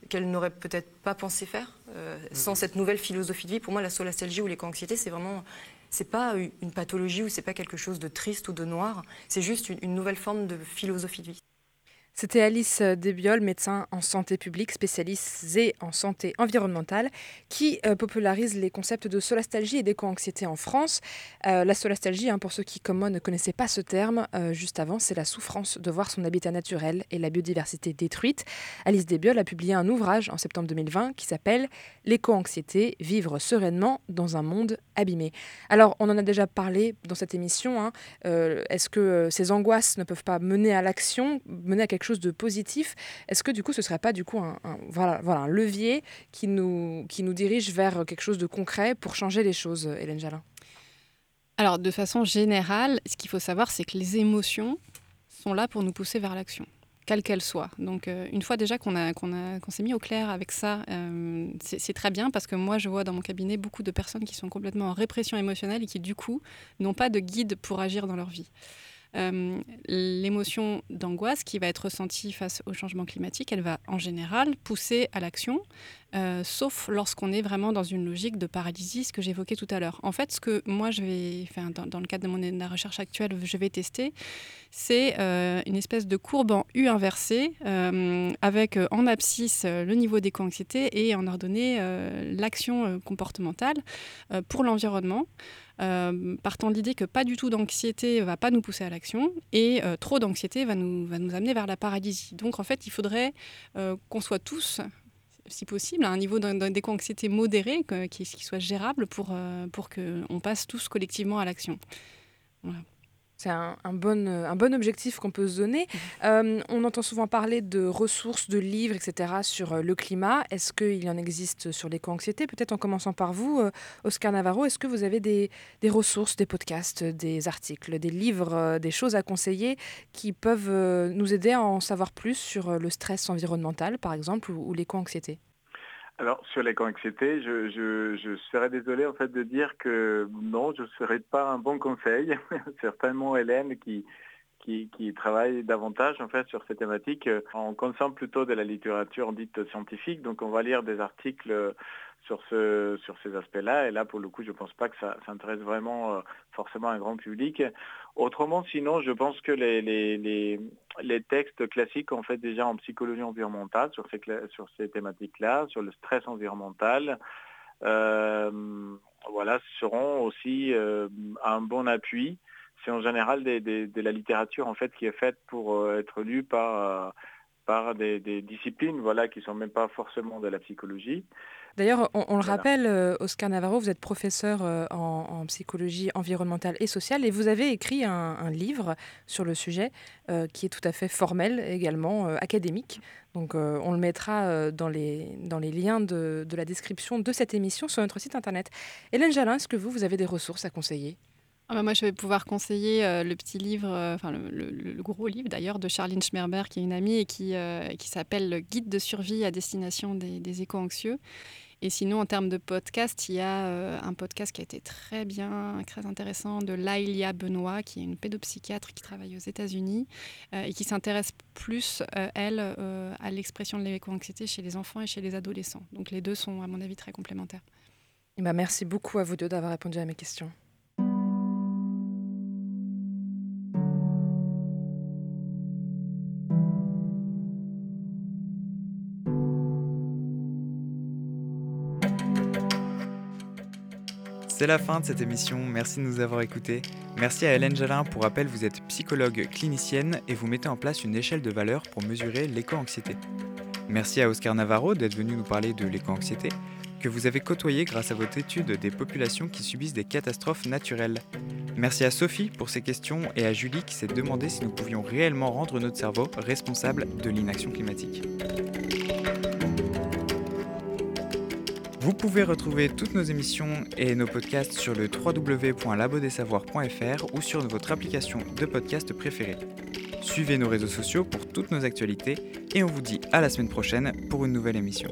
qu'elles n'auraient peut-être pas pensé faire euh, sans mhm. cette nouvelle philosophie de vie. Pour moi, la solastalgie ou l'éco-anxiété, c'est vraiment c'est pas une pathologie ou c'est pas quelque chose de triste ou de noir, c'est juste une nouvelle forme de philosophie de vie. C'était Alice Debiol, médecin en santé publique spécialisée en santé environnementale, qui euh, popularise les concepts de solastalgie et d'éco-anxiété en France. Euh, la solastalgie, hein, pour ceux qui, comme moi, ne connaissaient pas ce terme, euh, juste avant, c'est la souffrance de voir son habitat naturel et la biodiversité détruite. Alice Debiol a publié un ouvrage en septembre 2020 qui s'appelle L'éco-anxiété, vivre sereinement dans un monde abîmé. Alors, on en a déjà parlé dans cette émission. Hein. Est-ce que ces angoisses ne peuvent pas mener à l'action, mener à quelque chose de positif, est-ce que du coup ce serait pas du coup un, voilà, voilà, un levier qui nous, qui nous dirige vers quelque chose de concret pour changer les choses, Hélène Jalin? Alors de façon générale, ce qu'il faut savoir, c'est que les émotions sont là pour nous pousser vers l'action quelle qu'elle soit. Donc, euh, une fois déjà qu'on a, qu'on a, qu'on s'est mis au clair avec ça, euh, c'est, très bien parce que moi, je vois dans mon cabinet beaucoup de personnes qui sont complètement en répression émotionnelle et qui, du coup, n'ont pas de guide pour agir dans leur vie. Euh, l'émotion d'angoisse qui va être ressentie face au changement climatique, elle va en général pousser à l'action, euh, sauf lorsqu'on est vraiment dans une logique de paralysie, ce que j'évoquais tout à l'heure. En fait, ce que moi, je vais, dans, le cadre de, mon, la recherche actuelle, je vais tester, c'est euh, une espèce de courbe en U inversée, avec en abscisse le niveau d'éco-anxiété et en ordonnée l'action comportementale pour l'environnement. Euh, partant de l'idée que pas du tout d'anxiété va pas nous pousser à l'action et euh, trop d'anxiété va nous, va nous amener vers la paralysie. Donc en fait, il faudrait euh, qu'on soit tous, si possible, à un niveau d'éco-anxiété modéré, qui, qui, soit gérable pour, pour qu'on passe tous collectivement à l'action. Voilà. C'est un, bon, un bon objectif qu'on peut se donner. Mmh. Euh, on entend souvent parler de ressources, de livres, etc. sur euh, le climat. Est-ce qu'il y en existe sur l'éco-anxiété Peut-être en commençant par vous, euh, Oscar Navarro, est-ce que vous avez des, ressources, des podcasts, des articles, des livres, des choses à conseiller qui peuvent nous aider à en savoir plus sur le stress environnemental, par exemple, ou l'éco-anxiété alors sur l'éco-anxiété, je, je, serais désolé en fait de dire que non, je ne serais pas un bon conseil. Certainement Hélène qui, travaille davantage en fait sur ces thématiques. On consomme plutôt de la littérature dite scientifique, donc on va lire des articles sur ces aspects-là. Et là, pour le coup, je ne pense pas que ça, intéresse vraiment euh, forcément un grand public. Autrement, sinon, je pense que les, les, les, textes classiques qu'on fait déjà en psychologie environnementale sur ces, sur ces thématiques-là, sur le stress environnemental, euh, voilà, seront aussi euh, un bon appui. C'est en général de la littérature en fait qui est faite pour être lue par, par des, des, disciplines voilà, qui ne sont même pas forcément de la psychologie. D'ailleurs, on, le rappelle, euh, Oscar Navarro, vous êtes professeur euh, en, psychologie environnementale et sociale et vous avez écrit un, livre sur le sujet euh, qui est tout à fait formel également, académique. Donc on le mettra dans, les, dans les liens de, de, la description de cette émission sur notre site internet. Hélène Jalin, est-ce que vous, vous avez des ressources à conseiller? Ah bah moi, je vais pouvoir conseiller le petit livre, enfin le, gros livre d'ailleurs, de Charline Schmerber, qui est une amie et qui, qui s'appelle Le guide de survie à destination des, éco-anxieux et sinon, en termes de podcast, il y a euh, un podcast qui a été très bien, très intéressant de Laïlia Benoît, qui est une pédopsychiatre qui travaille aux États-Unis euh, et qui s'intéresse plus, euh, elle, à l'expression de l'éco-anxiété chez les enfants et chez les adolescents. Donc les deux sont, à mon avis, très complémentaires. Bah, merci beaucoup à vous deux d'avoir répondu à mes questions. C'est la fin de cette émission, merci de nous avoir écoutés. Merci à Hélène Jalin, pour rappel, vous êtes psychologue clinicienne et vous mettez en place une échelle de valeur pour mesurer l'éco-anxiété. Merci à Oscar Navarro d'être venu nous parler de l'éco-anxiété, que vous avez côtoyé grâce à votre étude des populations qui subissent des catastrophes naturelles. Merci à Sophie pour ses questions et à Julie qui s'est demandé si nous pouvions réellement rendre notre cerveau responsable de l'inaction climatique. Vous pouvez retrouver toutes nos émissions et nos podcasts sur le www.labodesavoirs.fr ou sur votre application de podcast préférée. Suivez nos réseaux sociaux pour toutes nos actualités et on vous dit à la semaine prochaine pour une nouvelle émission.